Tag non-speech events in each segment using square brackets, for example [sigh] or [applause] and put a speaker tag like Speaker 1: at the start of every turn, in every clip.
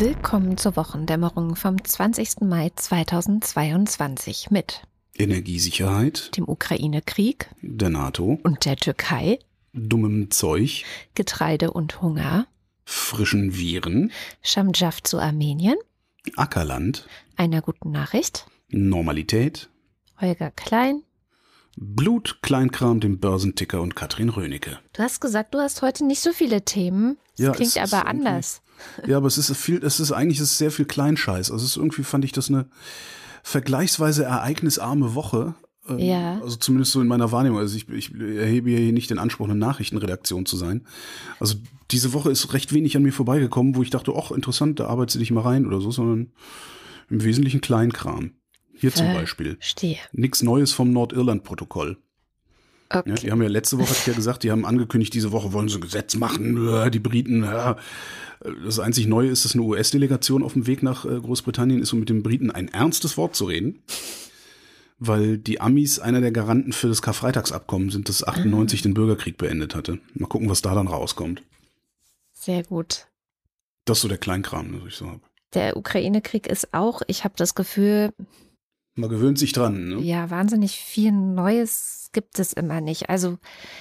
Speaker 1: Willkommen zur Wochendämmerung vom 20. Mai 2022 mit
Speaker 2: Energiesicherheit,
Speaker 1: dem Ukraine-Krieg,
Speaker 2: der NATO
Speaker 1: und der Türkei,
Speaker 2: dummem Zeug,
Speaker 1: Getreide und Hunger,
Speaker 2: frischen Viren,
Speaker 1: Schamjaf zu Armenien,
Speaker 2: Ackerland,
Speaker 1: einer guten Nachricht,
Speaker 2: Normalität,
Speaker 1: Holger Klein.
Speaker 2: Blut, Kleinkram, dem Börsenticker und Katrin Rönecke.
Speaker 1: Du hast gesagt, du hast heute nicht so viele Themen. Das
Speaker 2: Ja,
Speaker 1: klingt aber anders.
Speaker 2: Ja, aber es ist viel, es ist eigentlich es ist sehr viel Kleinscheiß. Also es ist irgendwie fand ich das eine vergleichsweise ereignisarme Woche. Ähm,
Speaker 1: Ja.
Speaker 2: Also zumindest so in meiner Wahrnehmung. Also ich, ich erhebe hier nicht den Anspruch, eine Nachrichtenredaktion zu sein. Also diese Woche ist recht wenig an mir vorbeigekommen, wo ich dachte, ach, interessant, da arbeitest du dich mal rein oder so, sondern im Wesentlichen Kleinkram. Hier zum
Speaker 1: Äh.
Speaker 2: Beispiel.
Speaker 1: Stehe.
Speaker 2: Nichts Neues vom Nordirland-Protokoll. Ja,
Speaker 1: Okay.
Speaker 2: die haben ja letzte Woche, hatte ich ja gesagt, die haben angekündigt, diese Woche wollen sie ein Gesetz machen, die Briten. ja. Das einzig Neue ist, dass eine US-Delegation auf dem Weg nach äh, Großbritannien ist, um mit den Briten ein ernstes Wort zu reden. Weil die Amis einer der Garanten für das Karfreitagsabkommen sind, das 98 den Bürgerkrieg beendet hatte. Mal gucken, was da dann rauskommt.
Speaker 1: Sehr gut.
Speaker 2: Das ist so der Kleinkram, das ich so habe.
Speaker 1: Der Ukraine-Krieg ist auch, ich habe das Gefühl,
Speaker 2: Man gewöhnt sich dran. Ne?
Speaker 1: ja, wahnsinnig viel Neues gibt es immer nicht. Also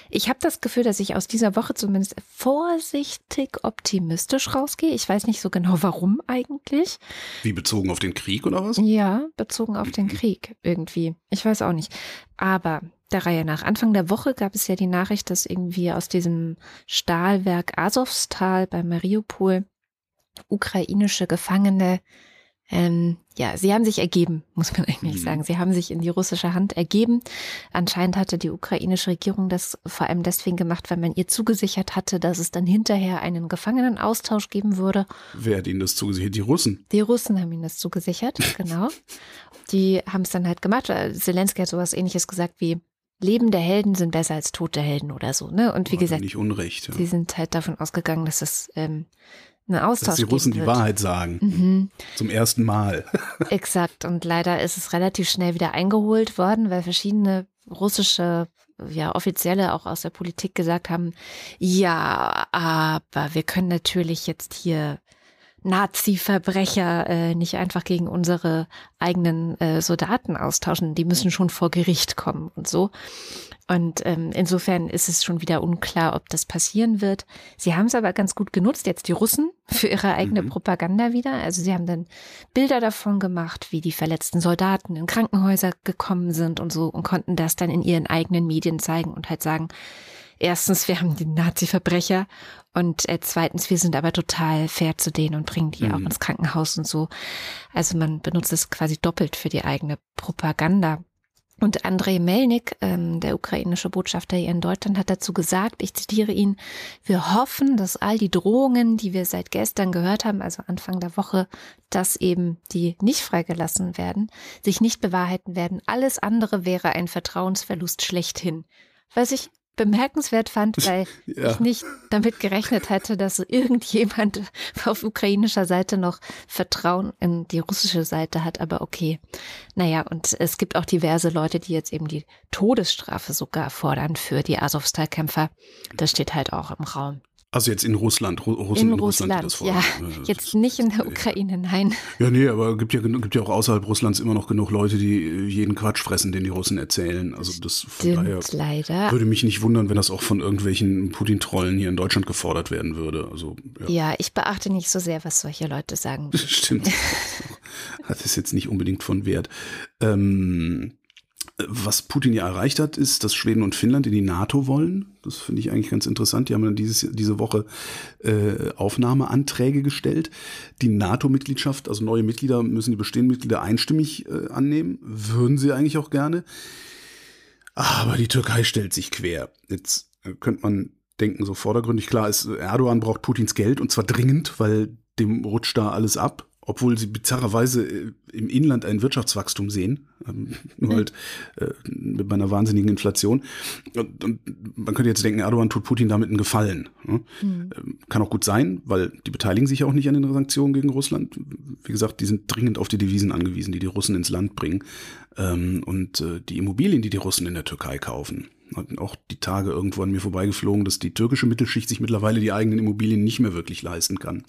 Speaker 1: ich habe das Gefühl, dass ich aus dieser Woche zumindest vorsichtig optimistisch rausgehe. Ich weiß nicht so genau, warum eigentlich.
Speaker 2: Wie bezogen auf den Krieg oder was?
Speaker 1: Ja, bezogen auf den Krieg irgendwie. Ich weiß auch nicht. Aber der Reihe nach. Anfang der Woche gab es ja die Nachricht, dass irgendwie aus diesem Stahlwerk Asowstal bei Mariupol ukrainische Gefangene, ähm, ja, sie haben sich ergeben, muss man eigentlich
Speaker 2: Mhm.
Speaker 1: sagen. Sie haben sich in die russische Hand ergeben. Anscheinend hatte die ukrainische Regierung das vor allem deswegen gemacht, weil man ihr zugesichert hatte, dass es dann hinterher einen Gefangenenaustausch geben würde.
Speaker 2: Wer hat ihnen das zugesichert? Die Russen.
Speaker 1: Die Russen haben ihnen das zugesichert, [laughs] genau. Die haben es dann halt gemacht. Zelensky hat sowas ähnliches gesagt wie lebende Helden sind besser als tote Helden oder so, ne? Und wie gesagt,
Speaker 2: Nicht Unrecht. Ja.
Speaker 1: sie sind halt davon ausgegangen, dass es ähm, einen Austausch
Speaker 2: Dass die Russen die. Wahrheit sagen.
Speaker 1: Mhm,
Speaker 2: Zum ersten Mal. [laughs]
Speaker 1: exakt. Und leider ist es relativ schnell wieder eingeholt worden, weil verschiedene russische ja, Offizielle auch aus der Politik gesagt haben, ja, aber wir können natürlich jetzt hier Nazi-Verbrecher äh, nicht einfach gegen unsere eigenen äh, Soldaten austauschen. Die müssen schon vor Gericht kommen und so. Und ähm, insofern ist es schon wieder unklar, ob das passieren wird. Sie haben es aber ganz gut genutzt, jetzt die Russen, [laughs] für ihre eigene
Speaker 2: Mhm.
Speaker 1: Propaganda wieder. Also sie haben dann Bilder davon gemacht, wie die verletzten Soldaten in Krankenhäuser gekommen sind und so und konnten das dann in ihren eigenen Medien zeigen und halt sagen, erstens, wir haben die Nazi-Verbrecher und äh, zweitens, wir sind aber total fair zu denen und bringen die
Speaker 2: Mhm.
Speaker 1: auch ins Krankenhaus und so. Also man benutzt es quasi doppelt für die eigene Propaganda. Und Andrei Melnik, ähm, der ukrainische Botschafter hier in Deutschland, hat dazu gesagt, ich zitiere ihn, wir hoffen, dass all die Drohungen, die wir seit gestern gehört haben, also Anfang der Woche, dass eben die nicht freigelassen werden, sich nicht bewahrheiten werden. Alles andere wäre ein Vertrauensverlust schlechthin. Was ich bemerkenswert fand, weil
Speaker 2: Ja.
Speaker 1: ich nicht damit gerechnet hätte, dass irgendjemand [laughs] auf ukrainischer Seite noch Vertrauen in die russische Seite hat. Aber okay. Naja, und es gibt auch diverse Leute, die jetzt eben die Todesstrafe sogar fordern für die Azovstal-Kämpfer. Das steht halt auch im Raum.
Speaker 2: Also jetzt in Russland. Ru Russen
Speaker 1: in
Speaker 2: in Russland,
Speaker 1: Russland,
Speaker 2: das
Speaker 1: ja. Jetzt nicht in der Ukraine, nein.
Speaker 2: Ja, nee, aber gibt ja, gibt ja auch außerhalb Russlands immer noch genug Leute, die äh, jeden Quatsch fressen, den die Russen erzählen. Also das von daher
Speaker 1: Stimmt, leider.
Speaker 2: würde mich nicht wundern, wenn das auch von irgendwelchen Putin-Trollen hier in Deutschland gefordert werden würde. Also ja,
Speaker 1: Ja, ich beachte nicht so sehr, was solche Leute sagen. [laughs]
Speaker 2: stimmt. [laughs] Das ist jetzt nicht unbedingt von Wert. Ähm, was Putin ja erreicht hat, ist, dass Schweden und Finnland in die NATO wollen. Das finde ich eigentlich ganz interessant. Die haben dann dieses, diese Woche äh, Aufnahmeanträge gestellt. Die NATO-Mitgliedschaft, also neue Mitglieder, müssen die bestehenden Mitglieder einstimmig äh, annehmen. Würden sie eigentlich auch gerne. Aber die Türkei stellt sich quer. Jetzt äh, könnte man denken, so vordergründig klar ist, Erdogan braucht Putins Geld und zwar dringend, weil dem rutscht da alles ab obwohl sie bizarrerweise äh, im Inland ein Wirtschaftswachstum sehen, ähm, [laughs] nur halt äh, bei einer wahnsinnigen Inflation. Und, und man könnte jetzt denken, Erdogan tut Putin damit einen Gefallen. Ne?
Speaker 1: Mhm.
Speaker 2: Ähm, Kann auch gut sein, weil die beteiligen sich ja auch nicht an den Sanktionen gegen Russland. Wie gesagt, die sind dringend auf die Devisen angewiesen, die die Russen ins Land bringen. Ähm, und äh, die Immobilien, die die Russen in der Türkei kaufen, hatten auch die Tage irgendwo an mir vorbeigeflogen, dass die türkische Mittelschicht sich mittlerweile die eigenen Immobilien nicht mehr wirklich leisten kann.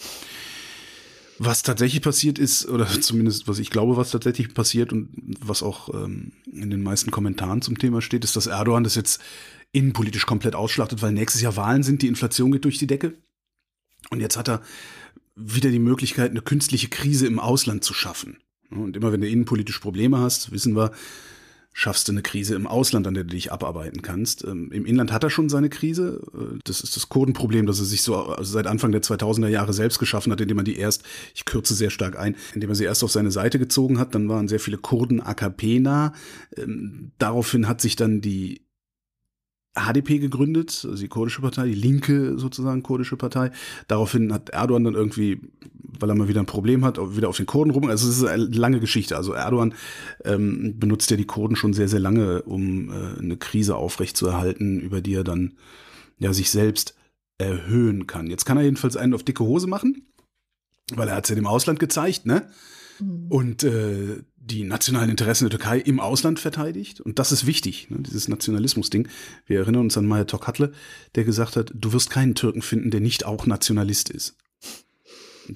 Speaker 2: Was tatsächlich passiert ist, oder [laughs] zumindest was ich glaube, was tatsächlich passiert und was auch ähm, in den meisten Kommentaren zum Thema steht, ist, dass Erdogan das jetzt innenpolitisch komplett ausschlachtet, weil nächstes Jahr Wahlen sind, die Inflation geht durch die Decke. Und jetzt hat er wieder die Möglichkeit, eine künstliche Krise im Ausland zu schaffen. Und immer wenn du innenpolitisch Probleme hast, wissen wir, schaffst du eine Krise im Ausland, an der du dich abarbeiten kannst. Ähm, Im Inland hat er schon seine Krise. Äh, das ist das Kurdenproblem, das er sich so also seit Anfang der 2000er Jahre selbst geschaffen hat, indem er die erst, ich kürze sehr stark ein, indem er sie erst auf seine Seite gezogen hat. Dann waren sehr viele Kurden AKP nah. Ähm, daraufhin hat sich dann die HDP gegründet, also die kurdische Partei, die linke sozusagen kurdische Partei. Daraufhin hat Erdogan dann irgendwie, weil er mal wieder ein Problem hat, wieder auf den Kurden rum. Also es ist eine lange Geschichte. Also Erdogan ähm, benutzt ja die Kurden schon sehr, sehr lange, um äh, eine Krise aufrechtzuerhalten, über die er dann ja sich selbst erhöhen kann. Jetzt kann er jedenfalls einen auf dicke Hose machen, weil er hat es ja dem Ausland gezeigt, ne? Mhm. Und äh, die nationalen Interessen der Türkei im Ausland verteidigt. Und das ist wichtig, ne, dieses Nationalismus-Ding. Wir erinnern uns an Maya Tokatli, der gesagt hat, du wirst keinen Türken finden, der nicht auch Nationalist ist.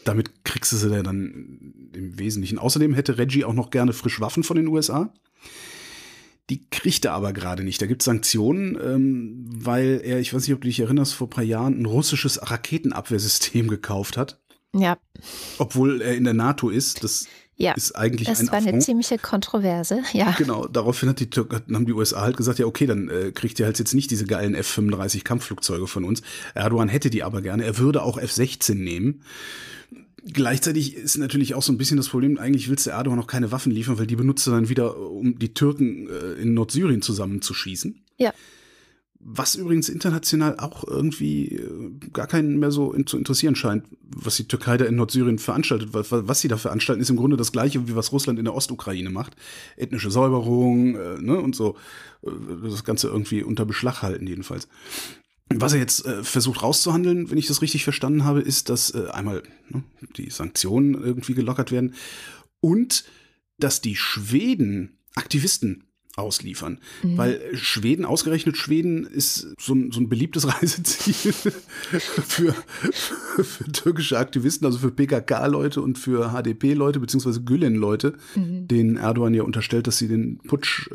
Speaker 2: Damit kriegst du sie dann im Wesentlichen. Außerdem hätte Reggie auch noch gerne frisch Waffen von den USA. Die kriegt er aber gerade nicht. Da gibt es Sanktionen, ähm, weil er, ich weiß nicht, ob du dich erinnerst, vor ein paar Jahren ein russisches Raketenabwehrsystem gekauft hat.
Speaker 1: Ja.
Speaker 2: Obwohl er in der NATO ist. Das ja, ist eigentlich
Speaker 1: das
Speaker 2: ein
Speaker 1: war Affront. eine ziemliche Kontroverse, [laughs] ja.
Speaker 2: Genau, daraufhin hat die, haben die USA halt gesagt, ja okay, dann äh, kriegt ihr halt jetzt nicht diese geilen F-35 Kampfflugzeuge von uns. Erdogan hätte die aber gerne, er würde auch F-16 nehmen. Gleichzeitig ist natürlich auch so ein bisschen das Problem, eigentlich willst du Erdogan noch keine Waffen liefern, weil die benutzt er dann wieder, um die Türken äh, in Nordsyrien zusammenzuschießen.
Speaker 1: Ja.
Speaker 2: Was übrigens international auch irgendwie äh, gar keinen mehr so zu interessieren scheint, was die Türkei da in Nordsyrien veranstaltet. Weil was sie da veranstalten, ist im Grunde das gleiche, wie was Russland in der Ostukraine macht. Ethnische Säuberung äh, ne, und so. Äh, das Ganze irgendwie unter Beschlag halten jedenfalls. Was er jetzt äh, versucht rauszuhandeln, wenn ich das richtig verstanden habe, ist, dass äh, einmal ne, die Sanktionen irgendwie gelockert werden und dass die Schweden Aktivisten ausliefern. Mhm. Weil Schweden, ausgerechnet Schweden, ist so ein, so ein beliebtes [laughs] Reiseziel für, für, türkische Aktivisten, also für PKK-Leute und für HDP-Leute, beziehungsweise Gülen-Leute, mhm. denen Erdogan ja unterstellt, dass sie den Putsch äh,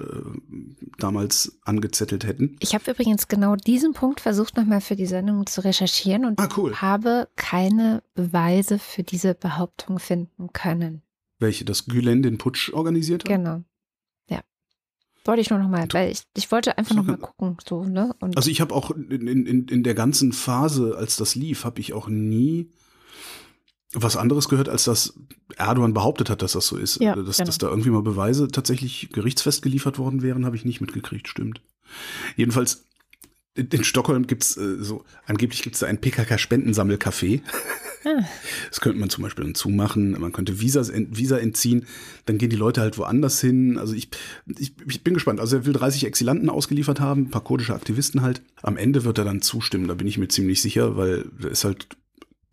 Speaker 2: damals angezettelt hätten.
Speaker 1: Ich habe übrigens genau diesen Punkt versucht, nochmal für die Sendung zu recherchieren und
Speaker 2: ah, cool.
Speaker 1: habe keine Beweise für diese Behauptung finden können.
Speaker 2: Welche, dass Gülen den Putsch organisiert hat?
Speaker 1: Genau. Wollte ich nur noch mal, weil ich, ich wollte einfach noch mal gucken, so, ne?
Speaker 2: Und also ich habe auch in, in, in der ganzen Phase, als das lief, habe ich auch nie was anderes gehört, als dass Erdogan behauptet hat, dass das so ist. Ja, dass, genau. dass da irgendwie mal Beweise tatsächlich gerichtsfest geliefert worden wären, habe ich nicht mitgekriegt, stimmt. Jedenfalls in Stockholm gibt's äh, so, angeblich gibt's da ein PKK-Spendensammelcafé. Ah. [laughs] Das könnte man zum Beispiel dann zumachen, man könnte Visas, Visa entziehen, dann gehen die Leute halt woanders hin. Also ich, ich, ich bin gespannt. Also er will 30 Exilanten ausgeliefert haben, ein paar kurdische Aktivisten halt. Am Ende wird er dann zustimmen, da bin ich mir ziemlich sicher, weil er ist halt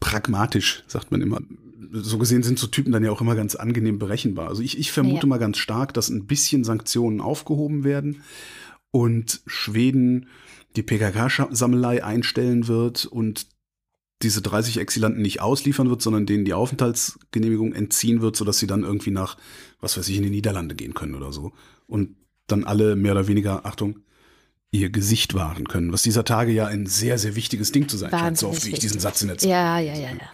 Speaker 2: pragmatisch, sagt man immer. So gesehen sind so Typen dann ja auch immer ganz angenehm berechenbar. Also ich, ich vermute ja. mal ganz stark, dass ein bisschen Sanktionen aufgehoben werden und Schweden die PKK-Sammelei einstellen wird und diese 30 Exilanten nicht ausliefern wird, sondern denen die Aufenthaltsgenehmigung entziehen wird, sodass sie dann irgendwie nach, was weiß ich, in die Niederlande gehen können oder so. Und dann alle mehr oder weniger, Achtung, ihr Gesicht wahren können, was dieser Tage ja ein sehr, sehr wichtiges Ding zu sein scheint, so oft wie ich diesen Satz in der Zeit.
Speaker 1: Ja, ja, ja, ja.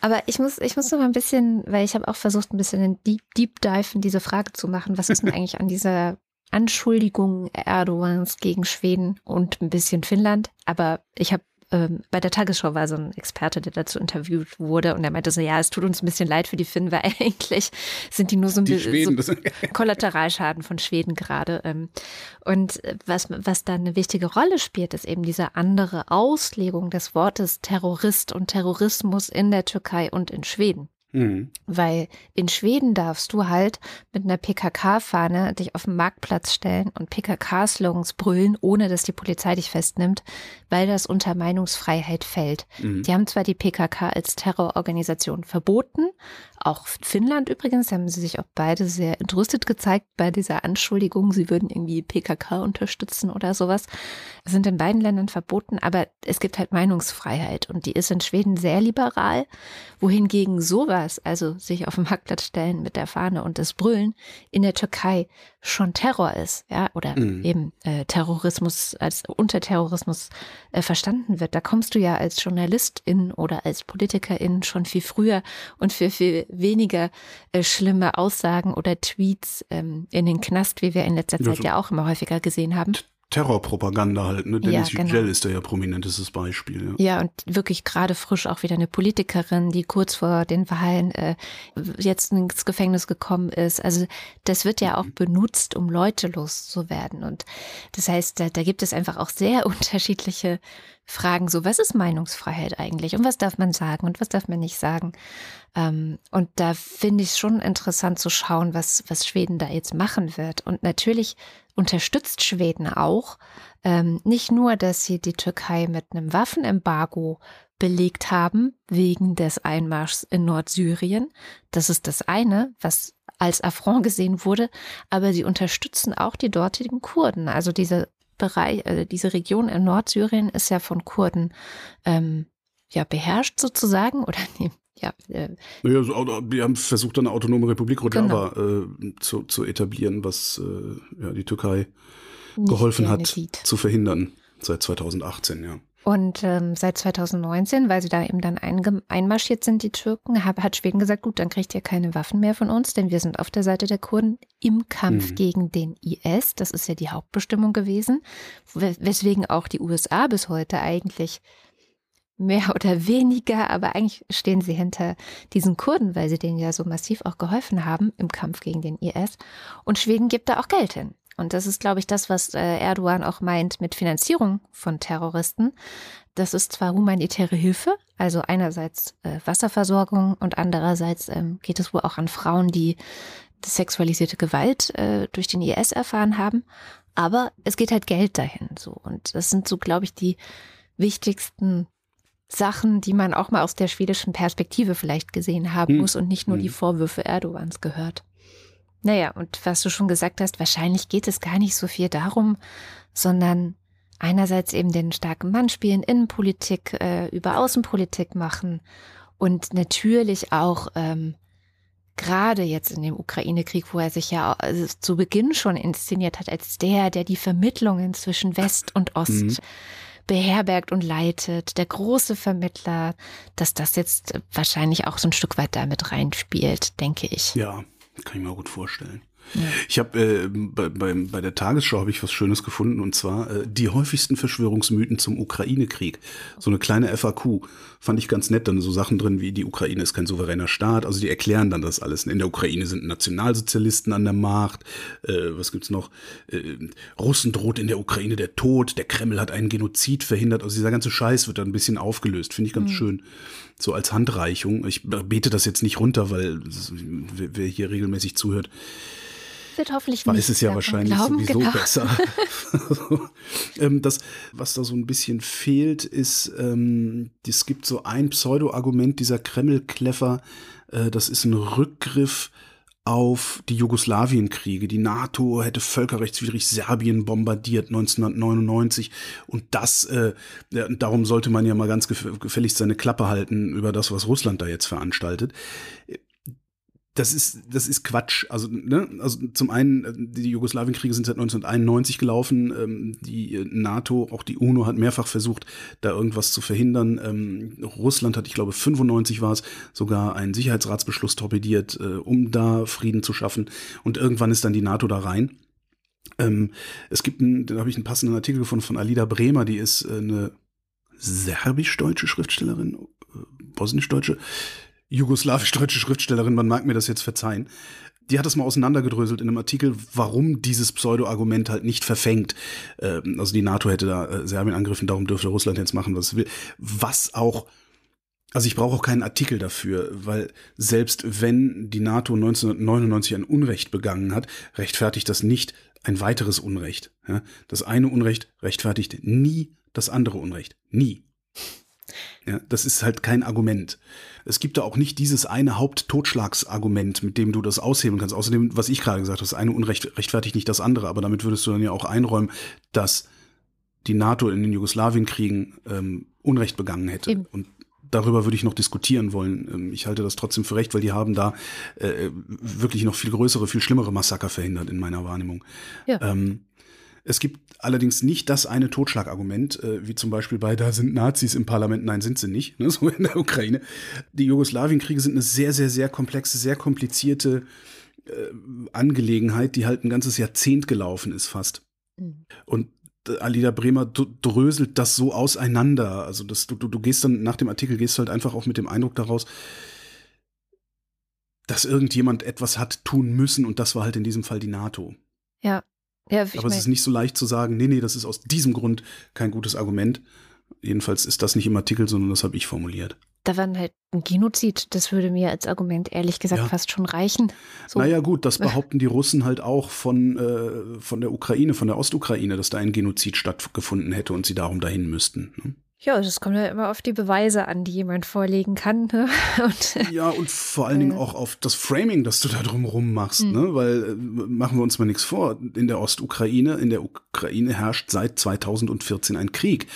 Speaker 1: Aber ich muss, ich muss noch mal ein bisschen, weil ich habe auch versucht, ein bisschen einen Deep, Deep Dive in diese Frage zu machen. Was ist denn [laughs] eigentlich an dieser Anschuldigungen Erdogans gegen Schweden und ein bisschen Finnland. Aber ich habe ähm, bei der Tagesschau war so ein Experte, der dazu interviewt wurde und er meinte so, ja, es tut uns ein bisschen leid für die Finnen, weil [laughs] eigentlich sind die nur so ein bisschen so Kollateralschaden von Schweden gerade. Ähm. Und was, was da eine wichtige Rolle spielt, ist eben diese andere Auslegung des Wortes Terrorist und Terrorismus in der Türkei und in Schweden. Mhm. Weil in Schweden darfst du halt mit einer PKK-Fahne dich auf den Marktplatz stellen und PKK-Slogans brüllen, ohne dass die Polizei dich festnimmt, weil das unter Meinungsfreiheit fällt. Mhm. Die haben zwar die PKK als Terrororganisation verboten, auch Finnland übrigens, haben sie sich auch beide sehr entrüstet gezeigt bei dieser Anschuldigung, sie würden irgendwie PKK unterstützen oder sowas. Sind in beiden Ländern verboten, aber es gibt halt Meinungsfreiheit und die ist in Schweden sehr liberal, wohingegen sowas sowas, also sich auf dem Marktplatz stellen mit der Fahne und das Brüllen in der Türkei schon Terror ist, ja, oder mhm. eben äh, Terrorismus als Unterterrorismus äh, verstanden wird. Da kommst du ja als Journalistin oder als Politikerin schon viel früher und für viel weniger äh, schlimme Aussagen oder Tweets ähm, in den Knast, wie wir in letzter Zeit ja, ja auch immer häufiger gesehen haben.
Speaker 2: Terrorpropaganda halt. Ne? Dennis ja, genau. Yücel ist da ja prominentestes Beispiel.
Speaker 1: Ja. ja, und wirklich gerade frisch auch wieder eine Politikerin, die kurz vor den Wahlen äh, jetzt ins Gefängnis gekommen ist. Also das wird ja auch mhm. benutzt, um Leute loszuwerden. Und das heißt, da, da gibt es einfach auch sehr [laughs] unterschiedliche Fragen. So, was ist Meinungsfreiheit eigentlich? Und was darf man sagen und was darf man nicht sagen? Ähm, und da finde ich es schon interessant zu schauen, was, was Schweden da jetzt machen wird. Und natürlich unterstützt Schweden auch ähm, nicht nur, dass sie die Türkei mit einem Waffenembargo belegt haben wegen des Einmarschs in Nordsyrien. Das ist das eine, was als Affront gesehen wurde, aber sie unterstützen auch die dortigen Kurden. Also diese Bereich, also diese Region in Nordsyrien ist ja von Kurden ähm, ja beherrscht sozusagen [laughs] oder nee, ja. Äh,
Speaker 2: naja, so, die haben versucht, eine autonome Republik Rojava genau. äh, zu, zu etablieren, was äh, ja, die Türkei geholfen hat sieht. zu verhindern seit 2018, ja.
Speaker 1: Und ähm, seit 2019, weil sie da eben dann einmarschiert sind, die Türken, hab, hat Schweden gesagt, gut, dann kriegt ihr keine Waffen mehr von uns, denn wir sind auf der Seite der Kurden im Kampf mhm. gegen den IS. Das ist ja die Hauptbestimmung gewesen, weswegen auch die USA bis heute eigentlich mehr [laughs] oder weniger, aber eigentlich stehen sie hinter diesen Kurden, weil sie denen ja so massiv auch geholfen haben im Kampf gegen den IS. Und Schweden gibt da auch Geld hin. Und das ist, glaube ich, das, was äh, Erdogan auch meint mit Finanzierung von Terroristen. Das ist zwar humanitäre Hilfe, also einerseits äh, Wasserversorgung und andererseits ähm, geht es wohl auch an Frauen, die sexualisierte Gewalt äh, durch den IS erfahren haben. Aber es geht halt Geld dahin so. Und das sind so, glaube ich, die wichtigsten Sachen, die man auch mal aus der schwedischen Perspektive vielleicht gesehen haben hm. muss und nicht nur hm. die Vorwürfe Erdogans gehört. Naja, und was du schon gesagt hast, wahrscheinlich geht es gar nicht so viel darum, sondern einerseits eben den starken Mann spielen, Innenpolitik äh, über Außenpolitik machen und natürlich auch ähm, gerade jetzt in dem Ukraine-Krieg, wo er sich ja also zu Beginn schon inszeniert hat als der, der die Vermittlungen zwischen West und Ost mhm beherbergt und leitet, der große Vermittler, dass das jetzt wahrscheinlich auch so ein Stück weit damit reinspielt, denke ich.
Speaker 2: Ja, kann ich mir gut vorstellen. Ich habe äh, bei, bei, bei der Tagesschau habe ich was Schönes gefunden und zwar äh, die häufigsten Verschwörungsmythen zum Ukraine-Krieg. So eine kleine FAQ fand ich ganz nett. Dann so Sachen drin wie die Ukraine ist kein souveräner Staat. Also die erklären dann das alles. In der Ukraine sind Nationalsozialisten an der Macht. Äh, was gibt's noch? Äh, Russen droht in der Ukraine der Tod. Der Kreml hat einen Genozid verhindert. Also dieser ganze Scheiß wird dann ein bisschen aufgelöst. Finde ich ganz mhm. schön. So als Handreichung. Ich bete das jetzt nicht runter, weil wer hier regelmäßig zuhört,
Speaker 1: wird hoffentlich.
Speaker 2: Weiß es ja wahrscheinlich glauben, sowieso genau. besser. [laughs] ähm, das, was da so ein bisschen fehlt, ist, ähm, es gibt so ein Pseudo-Argument dieser Kreml-Kleffer, äh, das ist ein Rückgriff auf die Jugoslawienkriege. Die NATO hätte völkerrechtswidrig Serbien bombardiert 1999 und das, äh, darum sollte man ja mal ganz gefälligst seine Klappe halten über das, was Russland da jetzt veranstaltet das ist, das ist Quatsch. Also, ne, also zum einen, äh, die Jugoslawienkriege sind seit 1991 gelaufen. Ähm, die NATO, auch die UNO hat mehrfach versucht, da irgendwas zu verhindern. Ähm, Russland hat, ich glaube, 95 war es, sogar einen Sicherheitsratsbeschluss torpediert, äh, um da Frieden zu schaffen. Und irgendwann ist dann die NATO da rein. Ähm, es gibt, einen, da habe ich einen passenden Artikel gefunden von Alida Bremer, die ist äh, eine serbisch-deutsche Schriftstellerin, äh, bosnisch-deutsche, jugoslawisch-deutsche Schriftstellerin, man mag mir das jetzt verzeihen, die hat das mal auseinandergedröselt in einem Artikel, warum dieses Pseudo-Argument halt nicht verfängt. Ähm, also die NATO hätte da äh, Serbien angegriffen, darum dürfte Russland jetzt machen, was es will. Was auch also ich brauche auch keinen Artikel dafür, weil selbst wenn die NATO 1999 ein Unrecht begangen hat, rechtfertigt das nicht ein weiteres Unrecht. Das eine Unrecht rechtfertigt nie das andere Unrecht. Nie. Ja, das ist halt kein Argument. Es gibt da auch nicht dieses eine Haupttotschlagsargument, mit dem du das aushebeln kannst. Außerdem, was ich gerade gesagt habe, das eine Unrecht rechtfertigt nicht das andere, aber damit würdest du dann ja auch einräumen, dass die NATO in den Jugoslawienkriegen ähm, Unrecht begangen hätte. Eben. Und darüber würde ich noch diskutieren wollen. Ähm, ich halte das trotzdem für recht, weil die haben da äh, wirklich noch viel größere, viel schlimmere Massaker verhindert in meiner Wahrnehmung. Ja. Ähm, es gibt allerdings nicht das eine Totschlagargument, äh, wie zum Beispiel bei da sind Nazis im Parlament, nein, sind sie nicht, [laughs] ne, so in der Ukraine. Die Jugoslawienkriege sind eine sehr, sehr, sehr komplexe, sehr komplizierte äh, Angelegenheit, die halt ein ganzes Jahrzehnt gelaufen ist fast. Mhm. Und äh, Alida Bremer dröselt das so auseinander. Also das, du, du, du gehst dann nach dem Artikel gehst du halt einfach auch mit dem Eindruck daraus, dass irgendjemand etwas hat tun müssen und das war halt in diesem Fall die NATO.
Speaker 1: Ja. Ja
Speaker 2: Aber es ist nicht so leicht zu sagen, nee, nee, das ist aus diesem Grund kein gutes Argument. Jedenfalls ist das nicht im Artikel, sondern das habe ich formuliert
Speaker 1: da war halt ein Genozid. Das würde mir als Argument ehrlich gesagt ja. fast schon reichen.
Speaker 2: So. Naja gut, das [laughs] behaupten die Russen halt auch von, äh, von der Ukraine, von der Ostukraine, dass da ein Genozid stattgefunden hätte und sie darum dahin müssten. Ne?
Speaker 1: Ja, das kommt ja immer auf die Beweise an, die jemand vorlegen kann. Ne? [laughs]
Speaker 2: Und, ja, und vor allen Dingen äh, auch auf das Framing, das du da drumherum machst, mhm. ne? Weil äh, machen wir uns mal nichts vor. In der Ostukraine, in der Ukraine herrscht seit 2014 ein Krieg.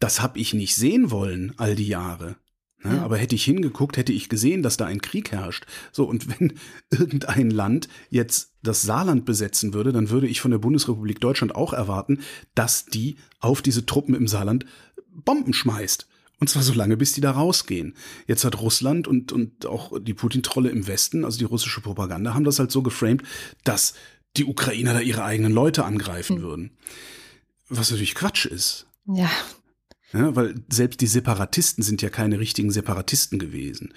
Speaker 2: Das habe ich nicht sehen wollen, all die Jahre. Ne? Ja. Aber hätte ich hingeguckt, hätte ich gesehen, dass da ein Krieg herrscht. So, und [laughs] wenn irgendein Land jetzt das Saarland besetzen würde, dann würde ich von der Bundesrepublik Deutschland auch erwarten, dass die auf diese Truppen im Saarland Bomben schmeißt. Und zwar so lange, bis die da rausgehen. Jetzt hat Russland und, und auch die Putin-Trolle im Westen, also die russische Propaganda, haben das halt so geframed, dass die Ukrainer da ihre eigenen Leute angreifen hm. würden. Was natürlich Quatsch ist.
Speaker 1: Ja,
Speaker 2: ja, weil selbst die Separatisten sind ja keine richtigen Separatisten gewesen.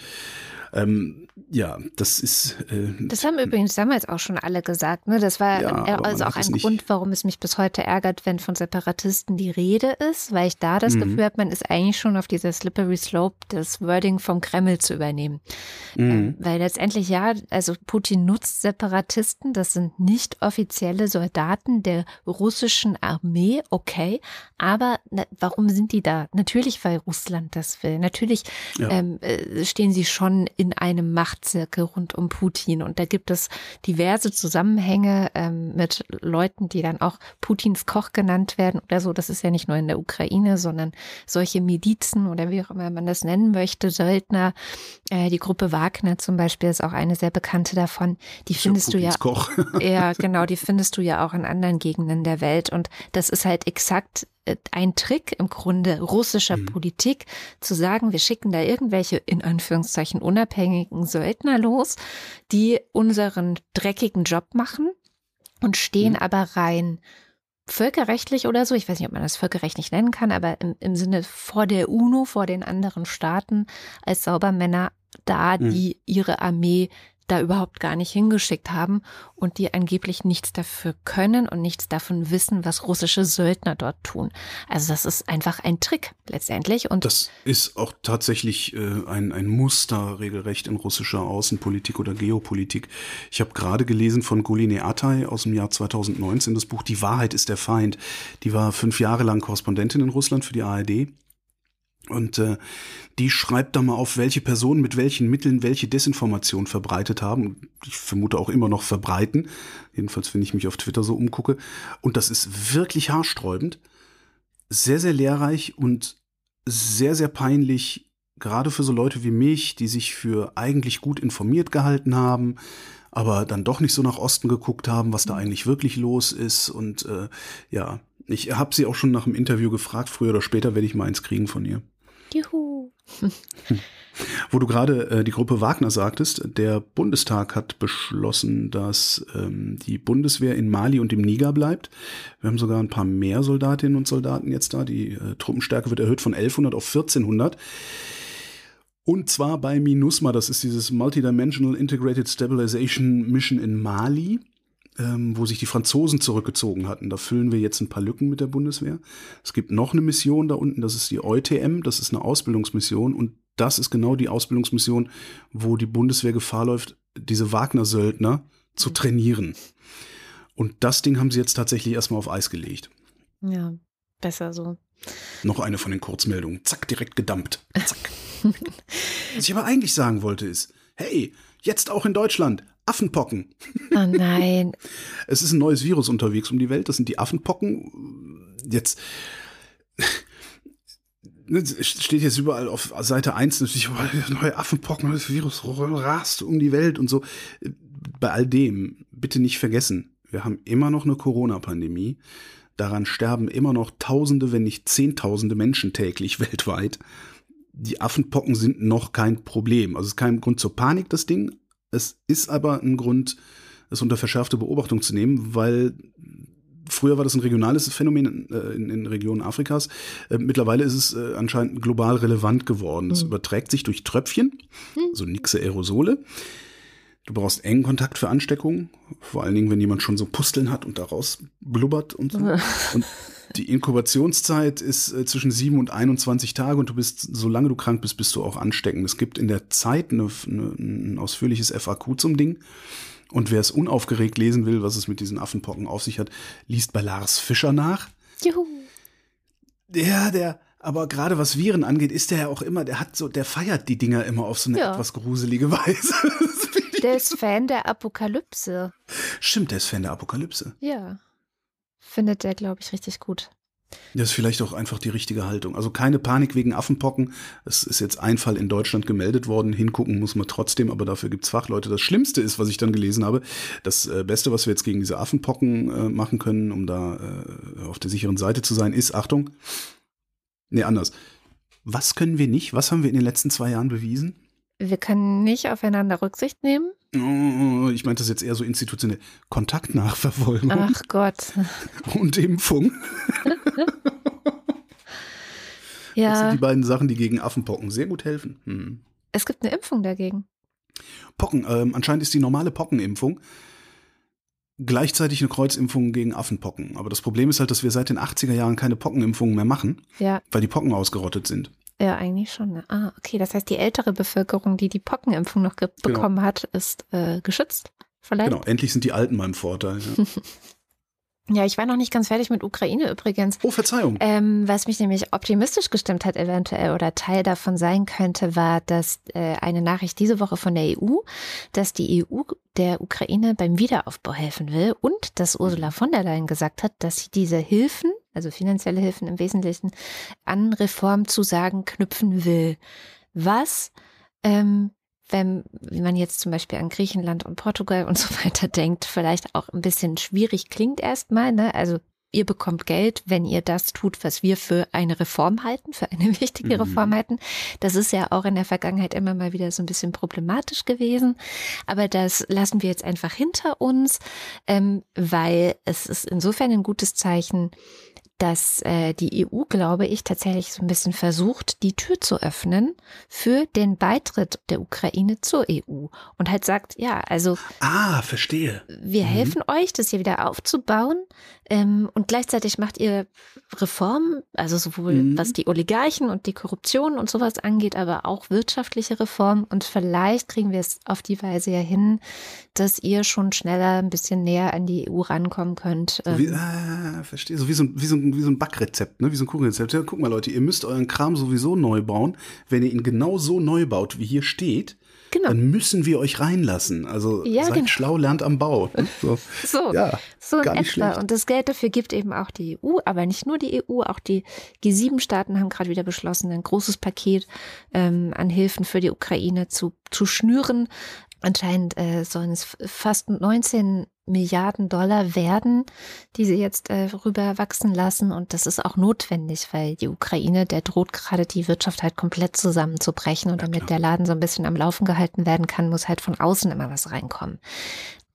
Speaker 2: Ähm, ja, das ist.
Speaker 1: Äh, das haben übrigens damals auch schon alle gesagt. Ne? Das war ja, also auch ein Grund, warum es mich bis heute ärgert, wenn von Separatisten die Rede ist, weil ich da das mhm. Gefühl habe, man ist eigentlich schon auf dieser Slippery Slope, das Wording vom Kreml zu übernehmen. Mhm. Ähm, weil letztendlich ja, also Putin nutzt Separatisten, das sind nicht offizielle Soldaten der russischen Armee, okay, aber na, warum sind die da? Natürlich, weil Russland das will. Natürlich ja. ähm, äh, stehen sie schon in einem Machtzirkel rund um Putin. Und da gibt es diverse Zusammenhänge ähm, mit Leuten, die dann auch Putins Koch genannt werden oder so. Das ist ja nicht nur in der Ukraine, sondern solche Milizen oder wie auch immer man das nennen möchte, Söldner. Äh, die Gruppe Wagner zum Beispiel ist auch eine sehr bekannte davon. Die findest du ja.
Speaker 2: Koch. [laughs]
Speaker 1: ja, [laughs] genau, die findest du ja auch in anderen Gegenden der Welt. Und das ist halt exakt ein Trick im Grunde russischer mhm. Politik, zu sagen, wir schicken da irgendwelche in Anführungszeichen unabhängigen Söldner los, die unseren dreckigen Job machen und stehen mhm. aber rein völkerrechtlich oder so, ich weiß nicht, ob man das völkerrechtlich nennen kann, aber im, im Sinne vor der UNO, vor den anderen Staaten als Saubermänner da, mhm. die ihre Armee da überhaupt gar nicht hingeschickt haben und die angeblich nichts dafür können und nichts davon wissen, was russische Söldner dort tun. Also das ist einfach ein Trick letztendlich. Und
Speaker 2: das ist auch tatsächlich äh, ein, ein Muster regelrecht in russischer Außenpolitik oder Geopolitik. Ich habe gerade gelesen von Guline Atay aus dem Jahr 2019 das Buch Die Wahrheit ist der Feind. Die war fünf Jahre lang Korrespondentin in Russland für die ARD und äh, die schreibt da mal auf, welche Personen mit welchen Mitteln welche Desinformation verbreitet haben. Ich vermute auch immer noch verbreiten. Jedenfalls, wenn ich mich auf Twitter so umgucke. Und das ist wirklich haarsträubend, sehr, sehr lehrreich und sehr, sehr peinlich, gerade für so Leute wie mich, die sich für eigentlich gut informiert gehalten haben, aber dann doch nicht so nach Osten geguckt haben, was da eigentlich wirklich los ist. Und äh, ja, ich habe sie auch schon nach dem Interview gefragt, früher oder später werde ich mal eins kriegen von ihr.
Speaker 1: Juhu. [laughs]
Speaker 2: Wo du gerade äh, die Gruppe Wagner sagtest, der Bundestag hat beschlossen, dass ähm, die Bundeswehr in Mali und im Niger bleibt. Wir haben sogar ein paar mehr Soldatinnen und Soldaten jetzt da. Die äh, Truppenstärke wird erhöht von 1100 auf 1400. Und zwar bei MINUSMA, das ist dieses Multidimensional Integrated Stabilization Mission in Mali ähm, wo sich die Franzosen zurückgezogen hatten. Da füllen wir jetzt ein paar Lücken mit der Bundeswehr. Es gibt noch eine Mission da unten, das ist die EUTM, das ist eine Ausbildungsmission und das ist genau die Ausbildungsmission, wo die Bundeswehr Gefahr läuft, diese Wagner-Söldner zu trainieren. Und das Ding haben sie jetzt tatsächlich erstmal auf Eis gelegt.
Speaker 1: Ja, besser so.
Speaker 2: Noch eine von den Kurzmeldungen. Zack, direkt gedampt. [laughs] Zack. Was ich aber eigentlich sagen wollte ist, hey, jetzt auch in Deutschland, Affenpocken.
Speaker 1: Oh nein. [laughs]
Speaker 2: es ist ein neues Virus unterwegs um die Welt. Das sind die Affenpocken. Jetzt. ne, steht jetzt überall auf Seite 1 natürlich, oh, neue Affenpocken, das Virus rast um die Welt und so. Bei all dem, bitte nicht vergessen, wir haben immer noch eine Corona-Pandemie. Daran sterben immer noch Tausende, wenn nicht Zehntausende Menschen täglich [laughs] weltweit. Die Affenpocken sind noch kein Problem. Also es ist kein Grund zur Panik, das Ding. Es ist aber ein Grund, es unter verschärfte Beobachtung zu nehmen, weil früher war das ein regionales Phänomen äh, in, in Regionen Afrikas. Äh, mittlerweile ist es äh, anscheinend global relevant geworden. Es mhm. überträgt sich durch Tröpfchen, mhm. so nixe Aerosole. Du brauchst engen Kontakt für Ansteckungen, vor allen Dingen, wenn jemand schon so Pusteln hat und daraus blubbert und so. [laughs] und die Inkubationszeit ist äh, zwischen 7 und 21 Tage und du bist, solange du krank bist, bist du auch ansteckend. Es gibt in der Zeit eine, eine, ein ausführliches FAQ zum Ding. Und wer es unaufgeregt lesen will, was es mit diesen Affenpocken auf sich hat, liest bei Lars Fischer nach. Juhu. Der, der, aber gerade was Viren angeht, ist der ja auch immer, der hat so, der feiert die Dinger immer auf so eine ja. etwas gruselige [laughs] Weise.
Speaker 1: der ist Fan der Apokalypse.
Speaker 2: Stimmt, der ist Fan der Apokalypse.
Speaker 1: Ja. Findet der, glaube ich, richtig gut.
Speaker 2: Das ist vielleicht auch einfach die richtige Haltung. Also keine Panik wegen Affenpocken. Es ist jetzt ein Fall in Deutschland gemeldet worden. Hingucken muss man trotzdem, aber dafür gibt's Fachleute. Das Schlimmste ist, was ich dann gelesen habe, das äh, Beste, was wir jetzt gegen diese Affenpocken äh, machen können, um da äh, auf der sicheren Seite zu sein, ist, Achtung, nee, anders. Was können wir nicht? Was haben wir in den letzten zwei Jahren bewiesen?
Speaker 1: Wir können nicht aufeinander Rücksicht nehmen.
Speaker 2: Oh, ich meinte das jetzt eher so institutionell. Kontaktnachverfolgung.
Speaker 1: Ach Gott. [laughs]
Speaker 2: Und Impfung. [laughs] ja. Das sind die beiden Sachen, die gegen Affenpocken sehr gut helfen. Hm.
Speaker 1: Es gibt eine Impfung dagegen.
Speaker 2: Pocken, ähm, anscheinend ist die normale Pockenimpfung gleichzeitig eine Kreuzimpfung gegen Affenpocken. Aber das Problem ist halt, dass wir seit den 80er Jahren keine Pockenimpfungen mehr machen,
Speaker 1: ja.
Speaker 2: weil die Pocken ausgerottet sind.
Speaker 1: Ja, eigentlich schon. Ne? Ah, okay. Das heißt, die ältere Bevölkerung, die die Pockenimpfung noch genau. bekommen hat, ist äh, geschützt. Vielleicht? Genau,
Speaker 2: endlich sind die Alten mal im Vorteil. Ja. [laughs]
Speaker 1: Ja, ich war noch nicht ganz fertig mit Ukraine übrigens.
Speaker 2: Oh, Verzeihung.
Speaker 1: Ähm, was mich nämlich optimistisch gestimmt hat, eventuell oder Teil davon sein könnte, war, dass äh, eine Nachricht diese Woche von der EU, dass die EU der Ukraine beim Wiederaufbau helfen will und dass Ursula von der Leyen gesagt hat, dass sie diese Hilfen, also finanzielle Hilfen im Wesentlichen, an Reformzusagen knüpfen will. Was ähm, wenn, wie man jetzt zum Beispiel an Griechenland und Portugal und so [laughs] weiter denkt, vielleicht auch ein bisschen schwierig klingt erstmal. Ne? Also ihr bekommt Geld, wenn ihr das tut, was wir für eine Reform halten, für eine [laughs] wichtige mhm. Reform halten. Das ist ja auch in der Vergangenheit immer mal wieder so ein bisschen problematisch gewesen. Aber das lassen wir jetzt einfach hinter uns, ähm, weil es ist insofern ein gutes Zeichen, dass äh, die EU, glaube ich, tatsächlich so ein bisschen versucht, die Tür zu öffnen für den Beitritt der Ukraine zur EU und halt sagt, ja, also
Speaker 2: ah, verstehe.
Speaker 1: Wir mhm. helfen euch, das hier wieder aufzubauen ähm, und gleichzeitig macht ihr Reformen, also sowohl mhm. was die Oligarchen und die Korruption und sowas angeht, aber auch wirtschaftliche Reformen und vielleicht kriegen wir es auf die Weise ja hin, dass ihr schon schneller ein bisschen näher an die EU rankommen könnt.
Speaker 2: So wie, ähm. ah, verstehe, so wie so, wie so ein wie so ein Backrezept, ne? wie so ein Kuchenrezept. Ja, guck mal, Leute, ihr müsst euren Kram sowieso neu bauen. Wenn ihr ihn genau so neu baut, wie hier steht, genau. dann müssen wir euch reinlassen. Also ja, seid genau. schlau, lernt am Bau. [laughs] So,
Speaker 1: so, ja, so in etwa. Schlecht. Und das Geld dafür gibt eben auch die EU, aber nicht nur die EU, auch die G7-Staaten haben gerade wieder beschlossen, ein großes Paket ähm, an Hilfen für die Ukraine zu, zu schnüren. Anscheinend äh, sollen es fast 19 Milliarden Dollar werden, die sie jetzt äh, rüber wachsen lassen. Und das ist auch notwendig, weil die Ukraine, der droht gerade die Wirtschaft halt komplett zusammenzubrechen. Und damit der Laden so ein bisschen am Laufen gehalten werden kann, muss halt von außen immer was reinkommen.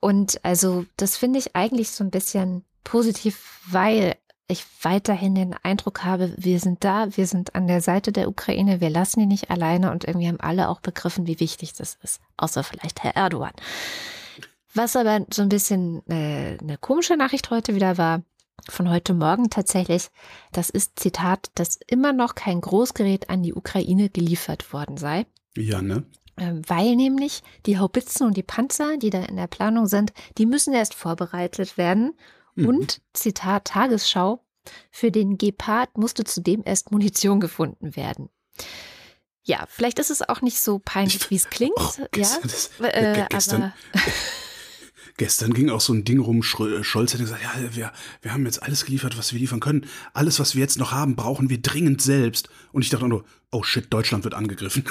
Speaker 1: Und also das finde ich eigentlich so ein bisschen positiv, weil ich weiterhin den Eindruck habe, wir sind da, wir sind an der Seite der Ukraine, wir lassen die nicht alleine und irgendwie haben alle auch begriffen, wie wichtig das ist, außer vielleicht Herr Erdogan. Was aber so ein bisschen äh, eine komische Nachricht heute wieder war, von heute Morgen tatsächlich, das ist Zitat, dass immer noch kein Großgerät an die Ukraine geliefert worden sei.
Speaker 2: Ja, ne?
Speaker 1: Ähm, weil nämlich die Haubitzen und die Panzer, die da in der Planung sind, die müssen erst vorbereitet werden. Mhm. Und, Zitat Tagesschau, für den Gepard musste zudem erst Munition gefunden werden. Ja, vielleicht ist es auch nicht so peinlich, wie es klingt. Oh,
Speaker 2: gestern,
Speaker 1: ja,
Speaker 2: das, äh, gestern, aber [laughs] Gestern ging auch so ein Ding rum, äh, Scholz hätte gesagt, ja, wir, wir haben jetzt alles geliefert, was wir liefern können. Alles, was wir jetzt noch haben, brauchen wir dringend selbst. Und ich dachte nur, oh shit, Deutschland wird angegriffen.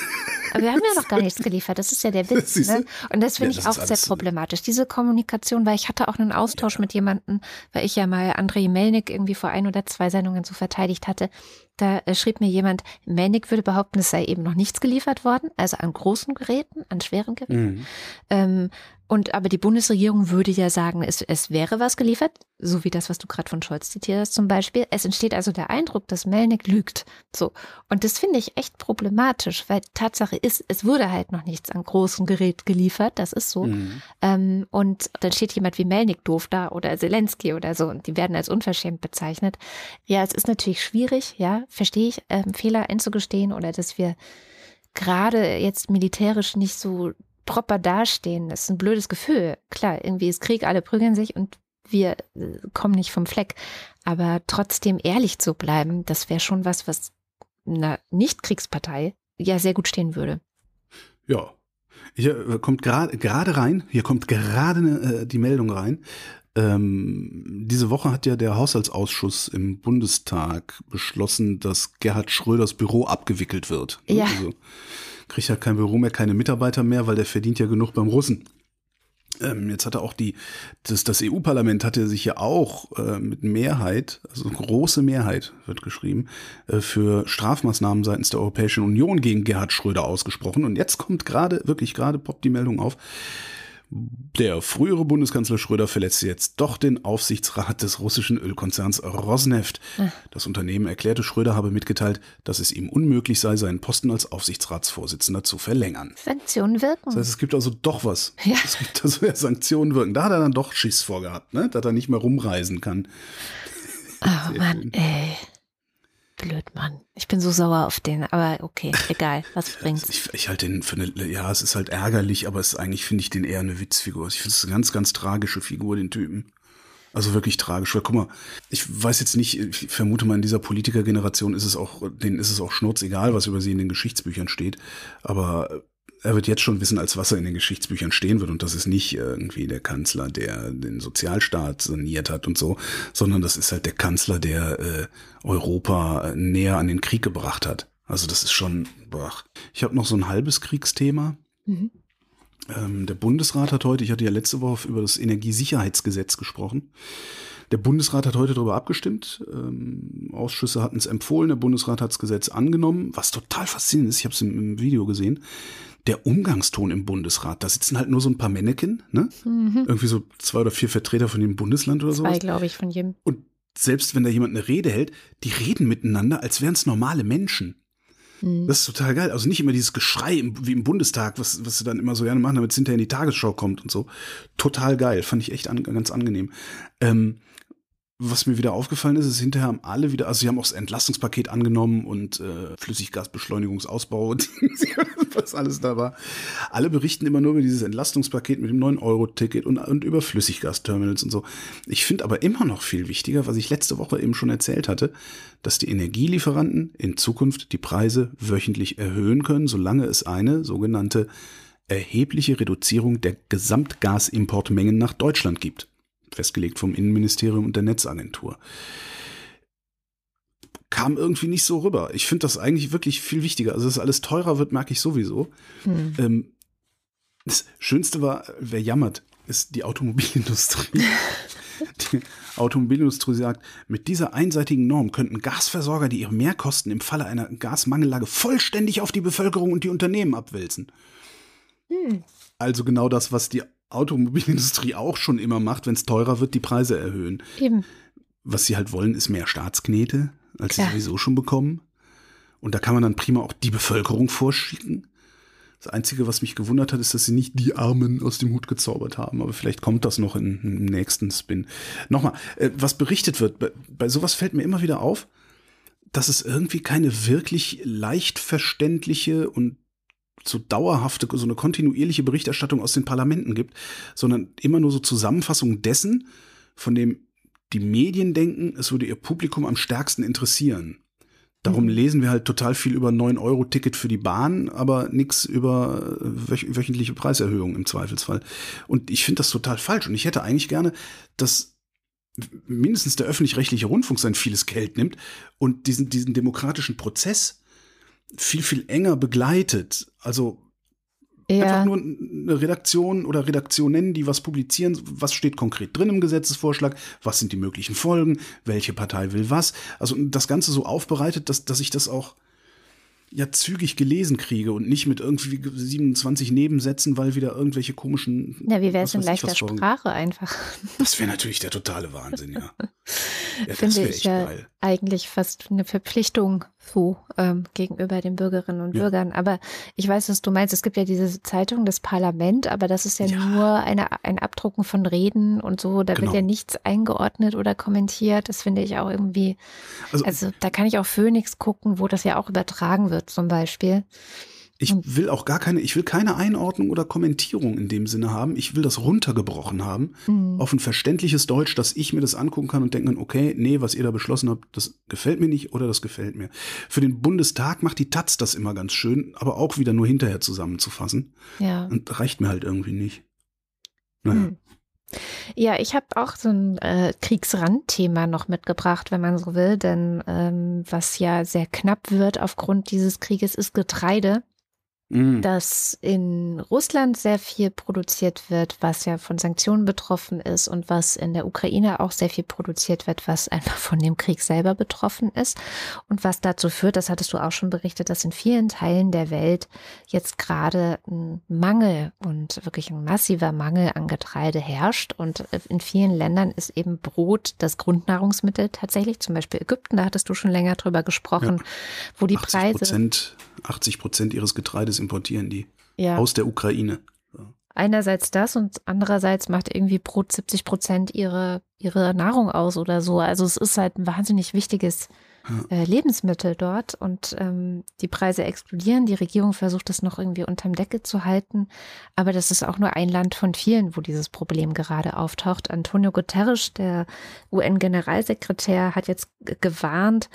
Speaker 1: Aber wir haben ja noch gar nichts geliefert, das ist ja der Witz. [laughs] Ne? Und das finde ja, ich auch sehr problematisch. Diese Kommunikation, weil ich hatte auch einen Austausch ja. mit jemandem, weil ich ja mal André Melnik irgendwie vor ein oder zwei Sendungen so verteidigt hatte. Da äh, schrieb mir jemand, Melnik würde behaupten, es sei eben noch nichts geliefert worden, also an großen Geräten, an schweren Geräten. Mhm. Ähm, und aber die Bundesregierung würde ja sagen, es, es wäre was geliefert, so wie das, was du gerade von Scholz zitiert hast zum Beispiel. Es entsteht also der Eindruck, dass Melnick lügt. So. Und das finde ich echt problematisch, weil Tatsache ist, es wurde halt noch nichts an großem Gerät geliefert, das ist so. Mhm. Ähm, und dann steht jemand wie Melnick doof da oder Zelensky oder so und die werden als unverschämt bezeichnet. Ja, es ist natürlich schwierig, ja, verstehe ich, ähm, Fehler einzugestehen oder dass wir gerade jetzt militärisch nicht so proper dastehen. Das ist ein blödes Gefühl. Klar, irgendwie ist Krieg, alle prügeln sich und wir äh, kommen nicht vom Fleck. Aber trotzdem ehrlich zu bleiben, das wäre schon was, was einer Nicht-Kriegspartei ja sehr gut stehen würde.
Speaker 2: Ja. Hier äh, kommt gerade rein, hier kommt gerade äh, die Meldung rein. Ähm, diese Woche hat ja der Haushaltsausschuss im Bundestag beschlossen, dass Gerhard Schröders Büro abgewickelt wird.
Speaker 1: Ja.
Speaker 2: Also, kriegt ja kein Büro mehr, keine Mitarbeiter mehr, weil der verdient ja genug beim Russen. Ähm, jetzt hat er auch die, das, das EU-Parlament hatte sich ja auch äh, mit Mehrheit, also große Mehrheit wird geschrieben, äh, für Strafmaßnahmen seitens der Europäischen Union gegen Gerhard Schröder ausgesprochen. Und jetzt kommt gerade, wirklich gerade poppt die Meldung auf, der frühere Bundeskanzler Schröder verletzte jetzt doch den Aufsichtsrat des russischen Ölkonzerns Rosneft. Ach. Das Unternehmen erklärte, Schröder habe mitgeteilt, dass es ihm unmöglich sei, seinen Posten als Aufsichtsratsvorsitzender zu verlängern.
Speaker 1: Sanktionen wirken.
Speaker 2: Das heißt, es gibt also doch was.
Speaker 1: Ja.
Speaker 2: Es gibt also ja Sanktionen wirken. Da hat er dann doch Schiss vorgehabt, ne? dass er nicht mehr rumreisen kann.
Speaker 1: Oh Mann, ey. Blöd, Mann. Ich bin so sauer auf den, aber okay, [laughs] egal, was bringt's.
Speaker 2: Ich, ich halte den für eine, ja, es ist halt ärgerlich, aber es ist eigentlich finde ich den eher eine Witzfigur. Ich finde es eine ganz, ganz tragische Figur, den Typen. Also wirklich tragisch, weil guck mal, ich weiß jetzt nicht, ich vermute mal in dieser Politikergeneration ist es auch, denen ist es auch schnurzegal, was über sie in den Geschichtsbüchern steht, aber er wird jetzt schon wissen, als was er in den Geschichtsbüchern stehen wird. Und das ist nicht irgendwie der Kanzler, der den Sozialstaat saniert hat und so, sondern das ist halt der Kanzler, der äh, Europa näher an den Krieg gebracht hat. Also das ist schon, boah. Ich habe noch so ein halbes Kriegsthema. Mhm. Ähm, der Bundesrat hat heute, ich hatte ja letzte Woche über das Energiesicherheitsgesetz gesprochen. Der Bundesrat hat heute darüber abgestimmt. Ähm, Ausschüsse hatten es empfohlen, der Bundesrat hat das Gesetz angenommen, was total faszinierend ist. Ich habe es im, im, Video gesehen der Umgangston im Bundesrat. Da sitzen halt nur so ein paar Männchen, ne? Mhm. Irgendwie so zwei oder vier Vertreter von jedem Bundesland oder so.
Speaker 1: Zwei, glaube ich, von jedem.
Speaker 2: Und selbst wenn da jemand eine Rede hält, die reden miteinander, als wären es normale Menschen. Mhm. Das ist total geil. Also nicht immer dieses Geschrei im, wie im Bundestag, was, was sie dann immer so gerne machen, damit es hinterher in die Tagesschau kommt und so. Total geil. Fand ich echt an, ganz angenehm. Ähm, was mir wieder aufgefallen ist, ist hinterher haben alle wieder, also sie haben auch das Entlastungspaket angenommen und äh, Flüssiggasbeschleunigungsausbau, [laughs] was alles da war. Alle berichten immer nur über dieses Entlastungspaket mit dem 9-Euro-Ticket und, und über Flüssiggasterminals und so. Ich finde aber immer noch viel wichtiger, was ich letzte Woche eben schon erzählt hatte, dass die Energielieferanten in Zukunft die Preise wöchentlich erhöhen können, solange es eine sogenannte erhebliche Reduzierung der Gesamtgasimportmengen nach Deutschland gibt festgelegt vom Innenministerium und der Netzagentur. Kam irgendwie nicht so rüber. Ich finde das eigentlich wirklich viel wichtiger. Also, dass alles teurer wird, merke ich sowieso. Hm. Ähm, das Schönste war, wer jammert, ist die Automobilindustrie. [laughs] die Automobilindustrie sagt, mit dieser einseitigen Norm könnten Gasversorger die ihre Mehrkosten im Falle einer Gasmangellage vollständig auf die Bevölkerung und die Unternehmen abwälzen. Hm. Also genau das, was die Automobilindustrie auch schon immer macht, wenn es teurer wird, die Preise erhöhen.
Speaker 1: Eben.
Speaker 2: Was sie halt wollen, ist mehr Staatsknete, als Klar. sie sowieso schon bekommen. Und da kann man dann prima auch die Bevölkerung vorschicken. Das Einzige, was mich gewundert hat, ist, dass sie nicht die Armen aus dem Hut gezaubert haben. Aber vielleicht kommt das noch in, im nächsten Spin. Nochmal, äh, was berichtet wird, bei, bei sowas fällt mir immer wieder auf, dass es irgendwie keine wirklich leicht verständliche und so dauerhafte, so eine kontinuierliche Berichterstattung aus den Parlamenten gibt, sondern immer nur so Zusammenfassungen dessen, von dem die Medien denken, es würde ihr Publikum am stärksten interessieren. Darum mhm. lesen wir halt total viel über 9-Euro-Ticket für die Bahn, aber nichts über wöch wöchentliche Preiserhöhungen im Zweifelsfall. Und ich finde das total falsch. Und ich hätte eigentlich gerne, dass mindestens der öffentlich-rechtliche Rundfunk sein vieles Geld nimmt und diesen, diesen demokratischen Prozess viel, viel enger begleitet. Also ja. Einfach nur eine Redaktion oder Redaktionen, die was publizieren. Was steht konkret drin im Gesetzesvorschlag? Was sind die möglichen Folgen? Welche Partei will was? Also das Ganze so aufbereitet, dass, dass ich das auch ja zügig gelesen kriege und nicht mit irgendwie 27 Nebensätzen, weil wieder irgendwelche komischen.
Speaker 1: Ja, wie wäre es in leichter Sprache einfach?
Speaker 2: Das wäre natürlich der totale Wahnsinn, ja. [laughs]
Speaker 1: ja Finde ich ja geil. eigentlich fast eine Verpflichtung so ähm, gegenüber den Bürgerinnen und ja. Bürgern. Aber ich weiß, was du meinst. Es gibt ja diese Zeitung, das Parlament, aber das ist ja, ja. nur eine, ein Abdrucken von Reden und so. Da genau. wird ja nichts eingeordnet oder kommentiert. Das finde ich auch irgendwie. Also, also da kann ich auch Phoenix gucken, wo das ja auch übertragen wird, zum Beispiel.
Speaker 2: Ich will auch gar keine, ich will keine Einordnung oder Kommentierung in dem Sinne haben. Ich will das runtergebrochen haben mhm. auf ein verständliches Deutsch, dass ich mir das angucken kann und denken kann, okay, nee, was ihr da beschlossen habt, das gefällt mir nicht oder das gefällt mir. Für den Bundestag macht die Taz das immer ganz schön, aber auch wieder nur hinterher zusammenzufassen. Ja. Und reicht mir halt irgendwie nicht.
Speaker 1: Naja. Mhm. Ja, ich habe auch so ein äh, Kriegsrandthema noch mitgebracht, wenn man so will, denn ähm, was ja sehr knapp wird aufgrund dieses Krieges ist Getreide mhm. dass in Russland sehr viel produziert wird, was ja von Sanktionen betroffen ist und was in der Ukraine auch sehr viel produziert wird, was einfach von dem Krieg selber betroffen ist und was dazu führt, das hattest du auch schon berichtet, dass in vielen Teilen der Welt jetzt gerade ein Mangel und wirklich ein massiver Mangel an Getreide herrscht und in vielen Ländern ist eben Brot das Grundnahrungsmittel tatsächlich, zum Beispiel Ägypten, da hattest du schon länger drüber gesprochen, ja. wo die Preise
Speaker 2: 80 Prozent ihres Getreides importieren die ja. aus der Ukraine.
Speaker 1: Einerseits das und andererseits macht irgendwie Brot 70 Prozent ihre, ihre Nahrung aus oder so. Also es ist halt ein wahnsinnig wichtiges äh, Lebensmittel dort und ähm, die Preise explodieren. Die Regierung versucht das noch irgendwie unterm Decke zu halten. Aber das ist auch nur ein Land von vielen, wo dieses Problem gerade auftaucht. Antonio Guterres, der UN-Generalsekretär, hat jetzt gewarnt,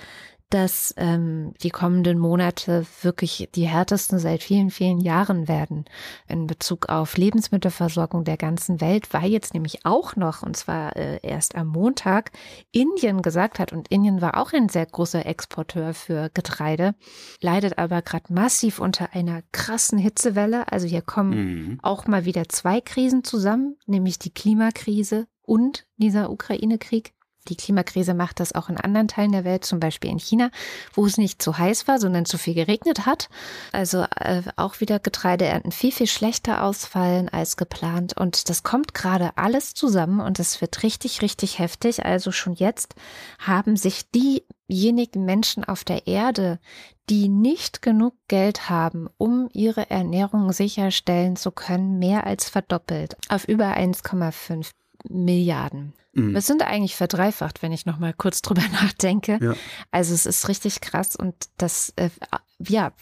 Speaker 1: dass ähm, die kommenden Monate wirklich die härtesten seit vielen, vielen Jahren werden in Bezug auf Lebensmittelversorgung der ganzen Welt, weil jetzt nämlich auch noch, und zwar äh, erst am Montag, Indien gesagt hat, und Indien war auch ein sehr großer Exporteur für Getreide, leidet aber gerade massiv unter einer krassen Hitzewelle. Also hier kommen mhm. auch mal wieder zwei Krisen zusammen, nämlich die Klimakrise und dieser Ukraine-Krieg. Die Klimakrise macht das auch in anderen Teilen der Welt, zum Beispiel in China, wo es nicht zu heiß war, sondern zu viel geregnet hat. Also äh, auch wieder Getreideernten viel, viel schlechter ausfallen als geplant. Und das kommt gerade alles zusammen und es wird richtig, richtig heftig. Also schon jetzt haben sich diejenigen Menschen auf der Erde, die nicht genug Geld haben, um ihre Ernährung sicherstellen zu können, mehr als verdoppelt auf über 1,5 Milliarden. Mhm. Es sind eigentlich verdreifacht, wenn ich noch mal kurz [laughs] drüber nachdenke. Ja. Also es ist richtig krass und das, äh, ja,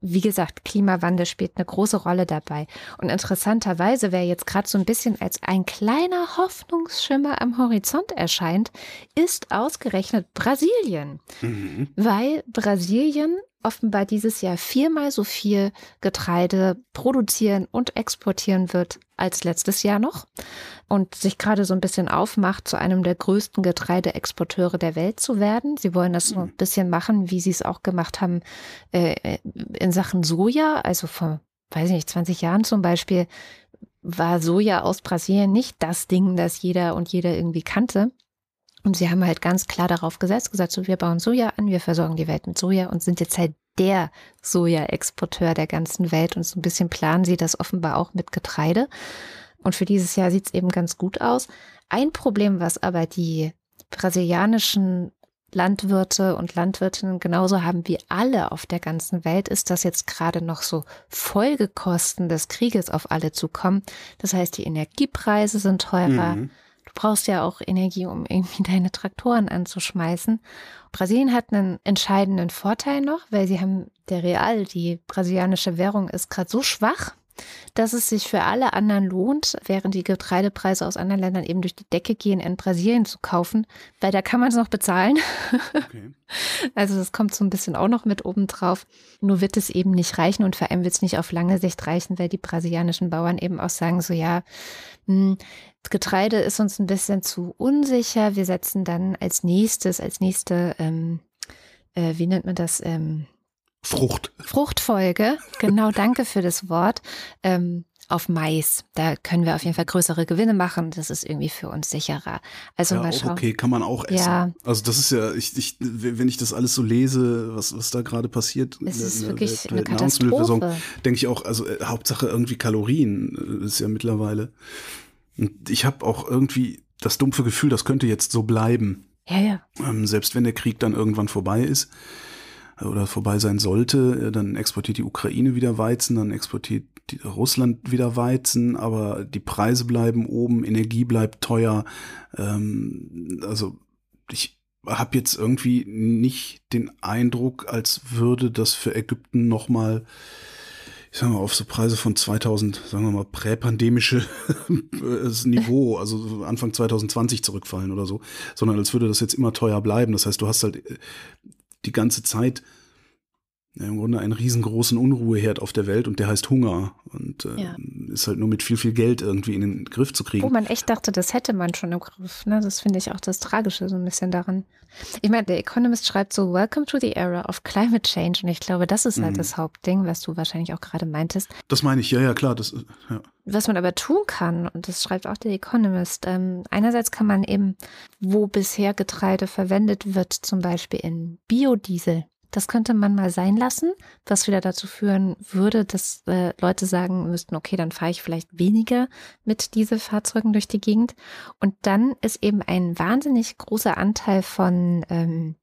Speaker 1: wie gesagt, Klimawandel spielt eine große Rolle dabei. Und interessanterweise, wer jetzt gerade so ein bisschen als ein kleiner Hoffnungsschimmer am Horizont erscheint, ist ausgerechnet Brasilien. Mhm. Weil Brasilien offenbar dieses Jahr viermal so viel Getreide produzieren und exportieren wird als letztes Jahr noch und sich gerade so ein bisschen aufmacht, zu einem der größten Getreideexporteure der Welt zu werden. Sie wollen das so ein mhm. bisschen machen, wie sie es auch gemacht haben äh, in Sachen Soja. Also vor, weiß ich nicht, 20 Jahren zum Beispiel war Soja aus Brasilien nicht das Ding, das jeder und jeder irgendwie kannte. Und sie haben halt ganz klar darauf gesetzt, gesagt, so wir bauen Soja an, wir versorgen die Welt mit Soja und sind jetzt halt der Soja-Exporteur der ganzen Welt und so ein bisschen planen sie das offenbar auch mit Getreide. Und für dieses Jahr sieht es eben ganz gut aus. Ein Problem, was aber die brasilianischen Landwirte und Landwirtinnen genauso haben wie alle auf der ganzen Welt, ist, dass jetzt gerade noch so Folgekosten des Krieges auf alle zukommen. Das heißt, die Energiepreise sind teurer. Mhm. Brauchst ja auch Energie, um irgendwie [laughs] deine Traktoren anzuschmeißen. Brasilien hat einen entscheidenden Vorteil noch, weil sie haben der Real, die brasilianische Währung ist gerade so schwach, dass es sich für alle anderen lohnt, während die Getreidepreise aus anderen Ländern eben durch die Decke gehen, in Brasilien zu kaufen, weil da kann man es noch bezahlen. Okay. [laughs] Also das kommt so ein bisschen auch noch mit oben drauf. Nur wird es eben nicht reichen und vor allem wird es nicht auf lange Sicht reichen, weil die brasilianischen Bauern eben auch sagen, so ja, hm, Getreide ist uns ein bisschen zu unsicher. Wir setzen dann als nächstes, als nächste, ähm, äh, wie nennt man das? Ähm,
Speaker 2: Frucht.
Speaker 1: Fruchtfolge, genau, danke für das Wort. Ähm, auf Mais. Da können wir auf jeden Fall größere Gewinne machen. Das ist irgendwie für uns sicherer. Also
Speaker 2: ja,
Speaker 1: mal
Speaker 2: schauen. okay, kann man auch essen. Ja. Also das ist ja, ich, ich, wenn ich das alles so lese, was, was da gerade passiert,
Speaker 1: es ist der, wirklich der, der eine Katastrophe.
Speaker 2: denke ich auch, also äh, Hauptsache irgendwie Kalorien äh, ist ja mittlerweile. Und ich habe auch irgendwie das dumpfe Gefühl, das könnte jetzt so bleiben.
Speaker 1: Ja, ja.
Speaker 2: Ähm, selbst wenn der Krieg dann irgendwann vorbei ist oder vorbei sein sollte, äh, dann exportiert die Ukraine wieder Weizen, dann exportiert Russland wieder Weizen, aber die Preise bleiben oben, Energie bleibt teuer. Ähm, also ich habe jetzt irgendwie nicht den Eindruck, als würde das für Ägypten nochmal ich sag mal, auf so Preise von 2000, sagen wir mal, präpandemische [laughs] Niveau, also Anfang 2020 zurückfallen oder so, sondern als würde das jetzt immer teuer bleiben. Das heißt, du hast halt äh, die ganze Zeit im Grunde einen riesengroßen Unruheherd auf der Welt und der heißt Hunger und äh, ja. ist halt nur mit viel, viel Geld irgendwie in den Griff zu kriegen.
Speaker 1: Wo man echt dachte, das hätte man schon im Griff. Ne? Das finde ich auch das Tragische so ein bisschen daran. Ich meine, der Economist schreibt so, Welcome to the era of climate change und ich glaube, das ist halt mhm. das Hauptding, was du wahrscheinlich auch gerade meintest.
Speaker 2: Das meine ich, ja, ja, klar. Das, ja.
Speaker 1: Was man aber tun kann, und das schreibt auch der Economist, ähm, einerseits kann man eben, wo bisher Getreide verwendet wird, zum Beispiel in Biodiesel, das könnte man mal sein lassen, was wieder dazu führen würde, dass äh, Leute sagen müssten, okay, dann fahre ich vielleicht weniger mit diese Fahrzeugen durch die Gegend. Und dann ist eben ein wahnsinnig großer Anteil von ähm,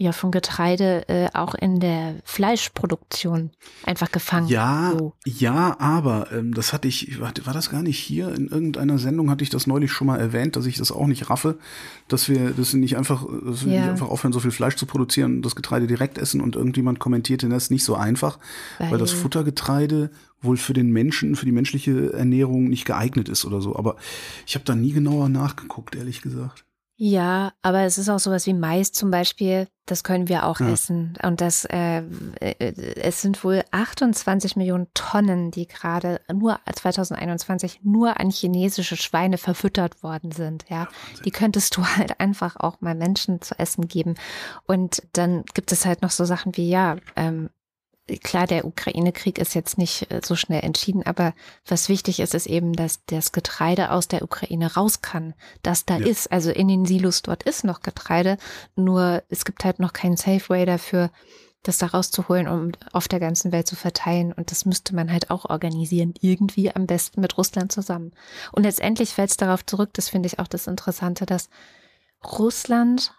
Speaker 1: ja von Getreide äh, auch in der Fleischproduktion einfach gefangen.
Speaker 2: Ja, so. ja, aber ähm, das hatte ich, war, war das gar nicht hier? In irgendeiner Sendung hatte ich das neulich schon mal erwähnt, dass ich das auch nicht raffe, dass wir das nicht einfach, dass wir ja. nicht einfach aufhören, so viel Fleisch zu produzieren und das Getreide direkt essen und irgendjemand kommentierte, das ist nicht so einfach, weil, weil das Futtergetreide wohl für den Menschen, für die menschliche Ernährung nicht geeignet ist oder so. Aber ich habe da nie genauer nachgeguckt, ehrlich gesagt.
Speaker 1: Ja, aber es ist auch sowas wie Mais zum Beispiel, das können wir auch ja. essen. Und das, äh, äh es sind wohl 28 Millionen Tonnen, die gerade nur 2021 nur an chinesische Schweine verfüttert worden sind. Ja, ja die könntest du [laughs] halt einfach auch mal Menschen zu essen geben. Und dann gibt es halt noch so Sachen wie, ja, ähm, klar, der Ukraine-Krieg ist jetzt nicht äh, so schnell entschieden, aber was wichtig ist, ist eben, dass das Getreide aus der Ukraine raus kann, dass da ja. ist, also in den Silos dort ist noch Getreide, nur es gibt halt noch keinen Safe Way dafür, das da rauszuholen, um auf der ganzen Welt zu verteilen. Und das müsste man halt auch organisieren, irgendwie am besten mit Russland zusammen. Und letztendlich fällt es darauf zurück, das finde ich auch das Interessante, dass Russland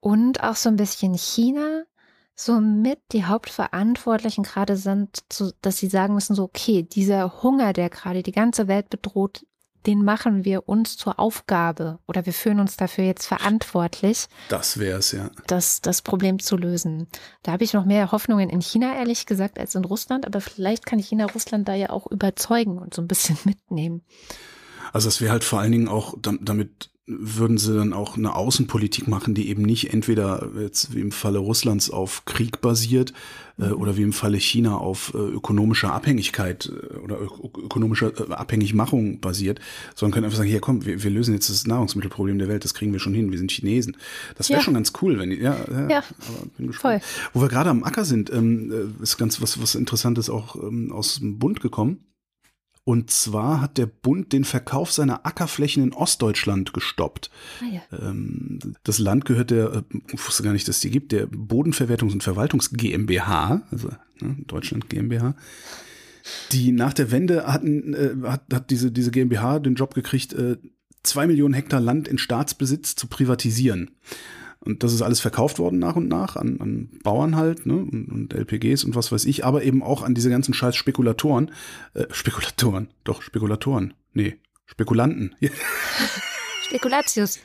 Speaker 1: und auch so ein bisschen China somit die Hauptverantwortlichen gerade sind, dass sie sagen müssen, so, okay, dieser Hunger, der gerade die ganze Welt bedroht, den machen wir uns zur Aufgabe oder wir fühlen uns dafür jetzt verantwortlich.
Speaker 2: Das wäre es, ja.
Speaker 1: Das, das Problem zu lösen. Da habe ich noch mehr Hoffnungen in China, ehrlich gesagt, als in Russland, aber vielleicht kann China Russland da ja auch überzeugen und so ein bisschen [laughs] mitnehmen.
Speaker 2: Also es wäre halt vor allen Dingen auch damit würden sie dann auch eine Außenpolitik machen, die eben nicht entweder jetzt wie im Falle Russlands auf Krieg basiert äh, mhm. oder wie im Falle China auf äh, ökonomischer Abhängigkeit äh, oder ökonomischer äh, Abhängigmachung basiert, sondern können einfach sagen, hier komm, wir, wir, lösen jetzt das Nahrungsmittelproblem der Welt, das kriegen wir schon hin, wir sind Chinesen. Das wäre ja. schon ganz cool, wenn ja, ja, ja voll. Wo wir gerade am Acker sind, ähm, äh, ist ganz was was Interessantes auch ähm, aus dem Bund gekommen. Und zwar hat der Bund den Verkauf seiner Ackerflächen in Ostdeutschland gestoppt. Ah, ja. Ähm, das Land gehört der, äh, ich wusste gar nicht, dass es die gibt, der Bodenverwertungs- und Verwaltungs GmbH, also ne, Deutschland GmbH. Die nach der Wende hatten, äh, hat, hat diese, diese GmbH den Job gekriegt, äh, zwei Millionen Hektar Land in Staatsbesitz zu privatisieren. Und das ist alles verkauft worden nach und nach an, an Bauern halt, ne? Und, und, LPGs und was weiß ich, aber eben auch an diese ganzen scheiß Spekulatoren. Äh, Spekulatoren, doch, Spekulatoren. Nee, Spekulanten. [laughs]
Speaker 1: Spekulatius.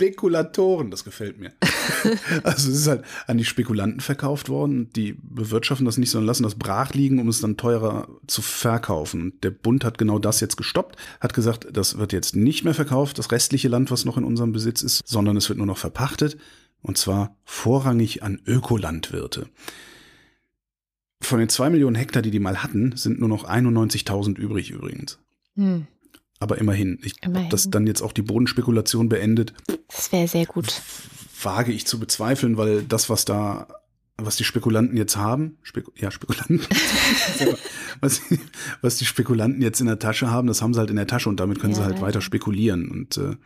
Speaker 2: Spekulatoren, das gefällt mir. [laughs] also es ist halt an die Spekulanten verkauft worden. Die bewirtschaften das nicht, sondern lassen das brach liegen, um es dann teurer zu verkaufen. Und der Bund hat genau das jetzt gestoppt, hat gesagt, das wird jetzt nicht mehr verkauft, das restliche Land, was noch in unserem Besitz ist, sondern es wird nur noch verpachtet. Und zwar vorrangig an Ökolandwirte. Von den zwei Millionen Hektar, die die mal hatten, sind nur noch 91.000 übrig übrigens. Hm. Aber immerhin. Ich, immerhin. Ob das dann jetzt auch die Bodenspekulation beendet.
Speaker 1: Das wäre sehr gut.
Speaker 2: Wage ich zu bezweifeln, weil das, was da, was die Spekulanten jetzt haben, Speku ja, Spekulanten, [laughs] was, was, die Spekulanten jetzt in der Tasche haben, das haben sie halt in der Tasche und damit können ja, sie halt weiter spekulieren. Und äh,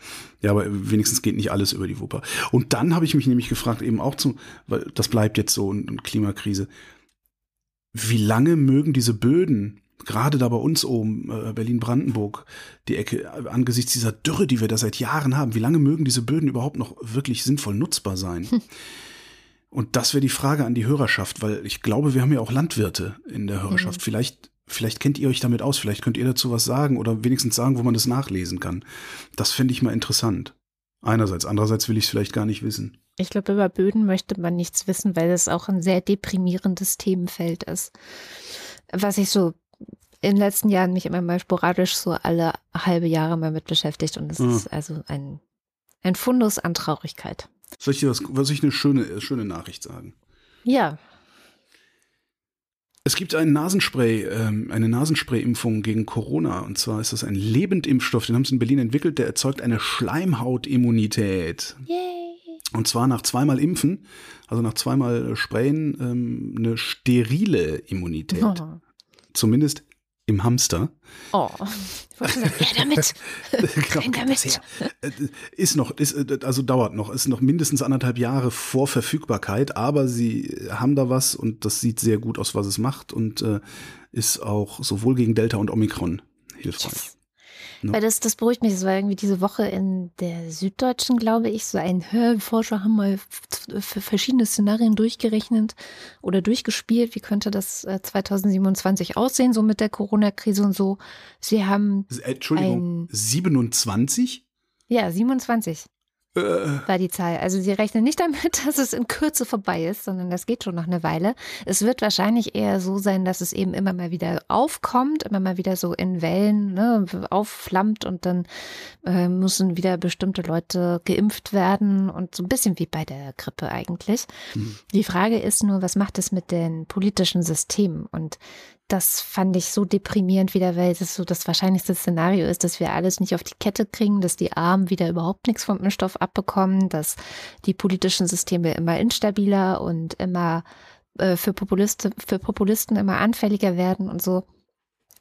Speaker 2: ja, aber wenigstens geht nicht alles über die Wupper. Und dann habe ich mich nämlich gefragt, eben auch zu, weil das bleibt jetzt so eine Klimakrise. Wie lange mögen diese Böden gerade da bei uns oben, äh, Berlin-Brandenburg, die Ecke, angesichts dieser Dürre, die wir da seit Jahren haben, wie lange mögen diese Böden überhaupt noch wirklich sinnvoll nutzbar sein? Hm. Und das wäre die Frage an die Hörerschaft, weil ich glaube, wir haben ja auch Landwirte in der Hörerschaft. Mhm. Vielleicht, vielleicht kennt ihr euch damit aus, vielleicht könnt ihr dazu was sagen oder wenigstens sagen, wo man das nachlesen kann. Das fände ich mal interessant. Einerseits, andererseits will ich es vielleicht gar nicht wissen.
Speaker 1: Ich glaube, über Böden möchte man nichts wissen, weil es auch ein sehr deprimierendes Themenfeld ist. Was ich so in den letzten Jahren mich immer mal sporadisch so alle halbe Jahre mal mit beschäftigt und es ja. ist also ein, ein Fundus an Traurigkeit.
Speaker 2: Soll ich dir was, was ich eine schöne, schöne Nachricht sagen?
Speaker 1: Ja.
Speaker 2: Es gibt einen Nasenspray, ähm, eine Nasenspray-Impfung gegen Corona. Und zwar ist das ein Lebendimpfstoff, den haben sie in Berlin entwickelt, der erzeugt eine Schleimhautimmunität. Yay. Und zwar nach zweimal Impfen, also nach zweimal Sprayen, ähm, eine sterile Immunität. Oh. [laughs] Zumindest im Hamster.
Speaker 1: Oh, sagen, [laughs] ja, damit. Rein damit.
Speaker 2: Ist noch, ist, äh, also dauert noch, ist noch mindestens anderthalb Jahre vor Verfügbarkeit, aber sie haben da was und das sieht sehr gut aus, was es macht und äh, ist auch sowohl gegen Delta und Omikron hilfreich. Yes.
Speaker 1: No. Weil das, das beruhigt mich. Es war irgendwie diese Woche in der Süddeutschen, glaube ich, so ein Forscher haben mal verschiedene Szenarien durchgerechnet oder durchgespielt. Wie könnte das 2027 äh, aussehen, so mit der Corona-Krise und so. Sie haben.
Speaker 2: Entschuldigung, 27?
Speaker 1: Ja, 27 äh. War die Zahl. Also sie rechnen nicht damit, [laughs] dass es in Kürze vorbei ist, sondern das geht schon noch eine Weile. Es wird wahrscheinlich eher so sein, dass es eben immer mal wieder aufkommt, immer mal wieder so in Wellen ne, aufflammt und dann äh, müssen wieder bestimmte Leute geimpft werden und so ein bisschen wie bei der Grippe eigentlich. Mhm. Die Frage ist nur, was macht es mit den politischen Systemen? Und das fand ich so deprimierend wieder, weil es so das wahrscheinlichste Szenario ist, dass wir alles nicht auf die Kette kriegen, dass die Armen wieder überhaupt nichts vom Impfstoff abbekommen, dass die politischen Systeme immer instabiler und immer äh, für, Populisten, für Populisten immer anfälliger werden und so.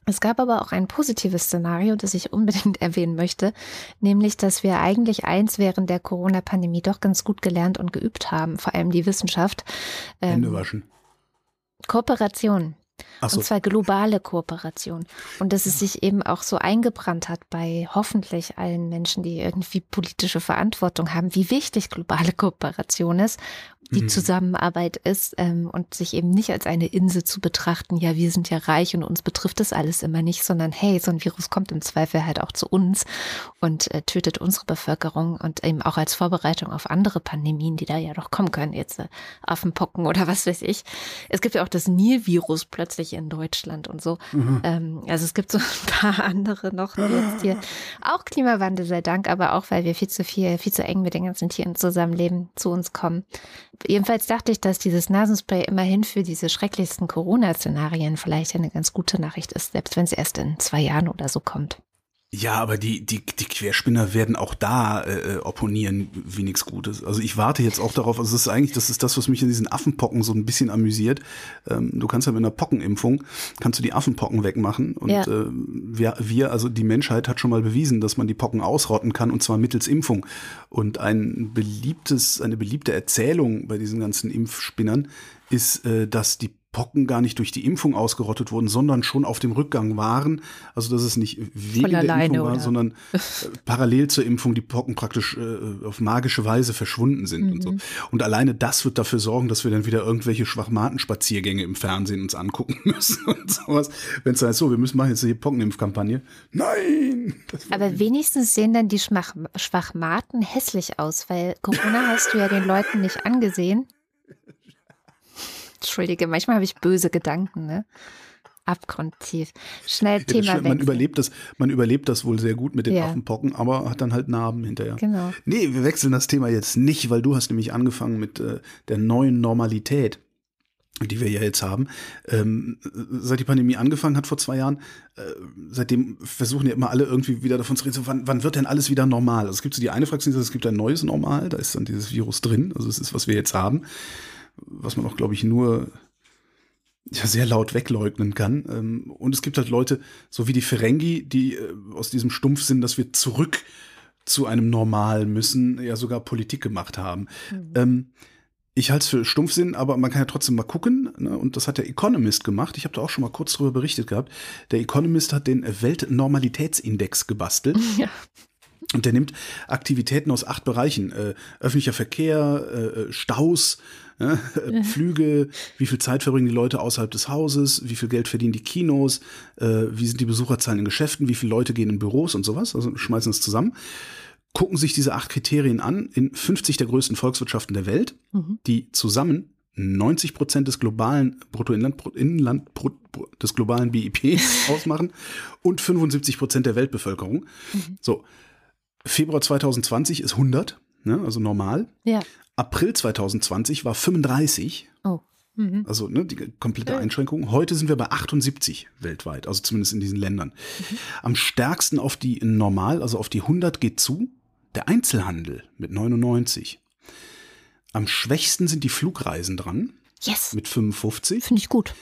Speaker 1: Es gab aber auch ein positives Szenario, das ich unbedingt [laughs] erwähnen möchte, nämlich, dass wir eigentlich eins während der Corona-Pandemie doch ganz gut gelernt und geübt haben, vor allem die Wissenschaft.
Speaker 2: Hände ähm, waschen.
Speaker 1: Kooperation. So. Und zwar globale Kooperation. Und dass es sich eben auch so eingebrannt hat bei hoffentlich allen Menschen, die irgendwie politische Verantwortung haben, wie wichtig globale Kooperation ist die mhm. Zusammenarbeit ist ähm, und sich eben nicht als eine Insel zu betrachten, ja, wir sind ja reich und uns betrifft das alles immer nicht, sondern hey, so ein Virus kommt im Zweifel halt auch zu uns und äh, tötet unsere Bevölkerung und eben auch als Vorbereitung auf andere Pandemien, die da ja doch kommen können, jetzt äh, Affenpocken oder was weiß ich. Es gibt ja auch das Nilvirus plötzlich in Deutschland und so. Mhm. Ähm, also es gibt so [laughs] ein paar andere noch, die jetzt hier auch Klimawandel sei Dank, aber auch, weil wir viel zu viel, viel zu eng mit den ganzen Tieren zusammenleben, zu uns kommen jedenfalls dachte ich, dass dieses Nasenspray immerhin für diese schrecklichsten Corona-Szenarien vielleicht eine ganz gute Nachricht ist, selbst wenn es erst in zwei Jahren oder so kommt.
Speaker 2: Ja, aber die, die, die Querspinner werden auch da äh, opponieren wie nichts Gutes. Also ich warte jetzt auch darauf, also das ist eigentlich, das ist das, was mich in diesen Affenpocken so ein bisschen amüsiert. Ähm, du kannst ja mit einer Pockenimpfung, kannst du die Affenpocken wegmachen. Und ja. äh, wir, wir, also die Menschheit hat schon mal bewiesen, dass man die Pocken ausrotten kann und zwar mittels Impfung. Und ein beliebtes, eine beliebte Erzählung bei diesen ganzen Impfspinnern ist, äh, dass die Pocken gar nicht durch die Impfung ausgerottet wurden, sondern schon auf dem Rückgang waren. Also dass es nicht wegen der Impfung war,
Speaker 1: oder?
Speaker 2: sondern [laughs] äh, parallel zur Impfung die Pocken praktisch äh, auf magische Weise verschwunden sind und so. Und alleine das wird dafür sorgen, dass wir dann wieder irgendwelche Schwachmatenspaziergänge im Fernsehen uns angucken [laughs] müssen und sowas. Wenn es heißt, so, wir müssen machen jetzt die Pockenimpfkampagne. Nein!
Speaker 1: Aber wenigstens sehen dann die Schmach Schwachmaten hässlich aus, weil Corona hast du ja den Leuten nicht angesehen. Entschuldige, manchmal habe ich böse Gedanken, ne? Abgrundtief. Schnell
Speaker 2: Ja,
Speaker 1: Thema
Speaker 2: stimmt, man überlebt das, man überlebt das wohl sehr gut mit den
Speaker 1: Ja.
Speaker 2: Affenpocken, aber hat dann halt Narben hinterher.
Speaker 1: Genau.
Speaker 2: Nee, wir wechseln das Thema jetzt nicht, weil du hast nämlich angefangen mit äh, der neuen Normalität, die wir ja jetzt haben. Ähm, seit die Pandemie angefangen hat vor zwei Jahren, äh, seitdem versuchen ja immer alle irgendwie wieder davon zu reden, so, wann, wann wird denn alles wieder normal? Also es gibt so die eine Fraktion, die sagt, es gibt ein neues Normal, da ist dann dieses Virus drin, also es ist, was wir jetzt haben, was man auch, glaube ich, nur ja, sehr laut wegleugnen kann. Ähm, Und es gibt halt Leute, so wie die Ferengi, die äh, aus diesem Stumpfsinn, dass wir zurück zu einem Normal müssen, ja sogar Politik gemacht haben. Ähm, ich halte es für Stumpfsinn, aber man kann ja trotzdem mal gucken. Ne? Und das hat der Economist gemacht. Ich habe da auch schon mal kurz drüber berichtet gehabt. Der Economist hat den Weltnormalitätsindex gebastelt. [laughs]
Speaker 1: Ja.
Speaker 2: Und der nimmt Aktivitäten aus acht Bereichen. Äh, öffentlicher Verkehr, äh, äh, Staus, äh, [laughs] Flüge, wie viel Zeit verbringen die Leute außerhalb des Hauses, wie viel Geld verdienen die Kinos, äh, wie sind die Besucherzahlen in Geschäften, wie viele Leute gehen in Büros und sowas. Also schmeißen es zusammen. Gucken sich diese acht Kriterien an in 50 der größten Volkswirtschaften der Welt,
Speaker 1: Mhm.
Speaker 2: die zusammen 90 Prozent des globalen Bruttoinland, Inland, Brut- Brut- des globalen BIP [laughs] ausmachen und 75 Prozent der Weltbevölkerung. So, Februar 2020 ist 100, ne, also normal.
Speaker 1: Ja.
Speaker 2: April 2020 war 35,
Speaker 1: Oh. Mhm.
Speaker 2: also ne, die komplette. Einschränkung. Heute sind wir bei 78 weltweit, also zumindest in diesen Ländern. Am stärksten auf die normal, also auf die 100 geht zu, der Einzelhandel mit 99. Am schwächsten sind die Flugreisen dran
Speaker 1: Yes.
Speaker 2: mit 55.
Speaker 1: Finde ich gut.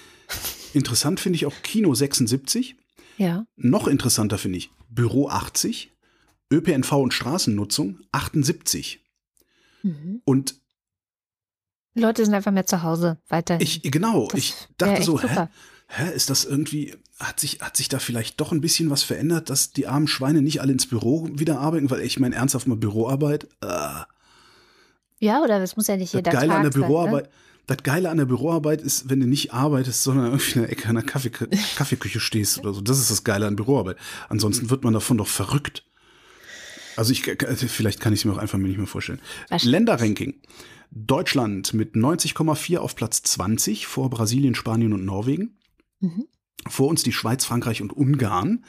Speaker 2: Interessant finde ich auch Kino 76.
Speaker 1: Ja.
Speaker 2: Noch interessanter finde ich Büro 80, ÖPNV und Straßennutzung 78.
Speaker 1: Mhm.
Speaker 2: Und
Speaker 1: Die Leute sind einfach mehr zu Hause weiterhin.
Speaker 2: ich, genau,
Speaker 1: Das
Speaker 2: ich dachte so, hä, hä, ist das irgendwie, hat sich, hat sich da vielleicht doch ein bisschen was verändert, dass die armen Schweine nicht alle ins Büro wieder arbeiten? Weil ich meine, ernsthaft mal Büroarbeit, äh,
Speaker 1: Ja, oder das muss ja nicht
Speaker 2: das
Speaker 1: jeder
Speaker 2: Geile
Speaker 1: Tag
Speaker 2: an der
Speaker 1: sein,
Speaker 2: Büroarbeit,
Speaker 1: Ne?
Speaker 2: das Geile an der Büroarbeit ist, wenn du nicht arbeitest, sondern irgendwie in der Ecke einer Kaffee, [laughs] Kaffeeküche stehst oder so. Das ist das Geile an Büroarbeit. Ansonsten wird man davon doch verrückt. Also ich, vielleicht kann ich es mir auch einfach nicht mehr vorstellen. Länderranking. Deutschland mit 90,4 auf Platz 20 vor Brasilien, Spanien und Norwegen.
Speaker 1: Mhm.
Speaker 2: Vor uns die Schweiz, Frankreich und Ungarn.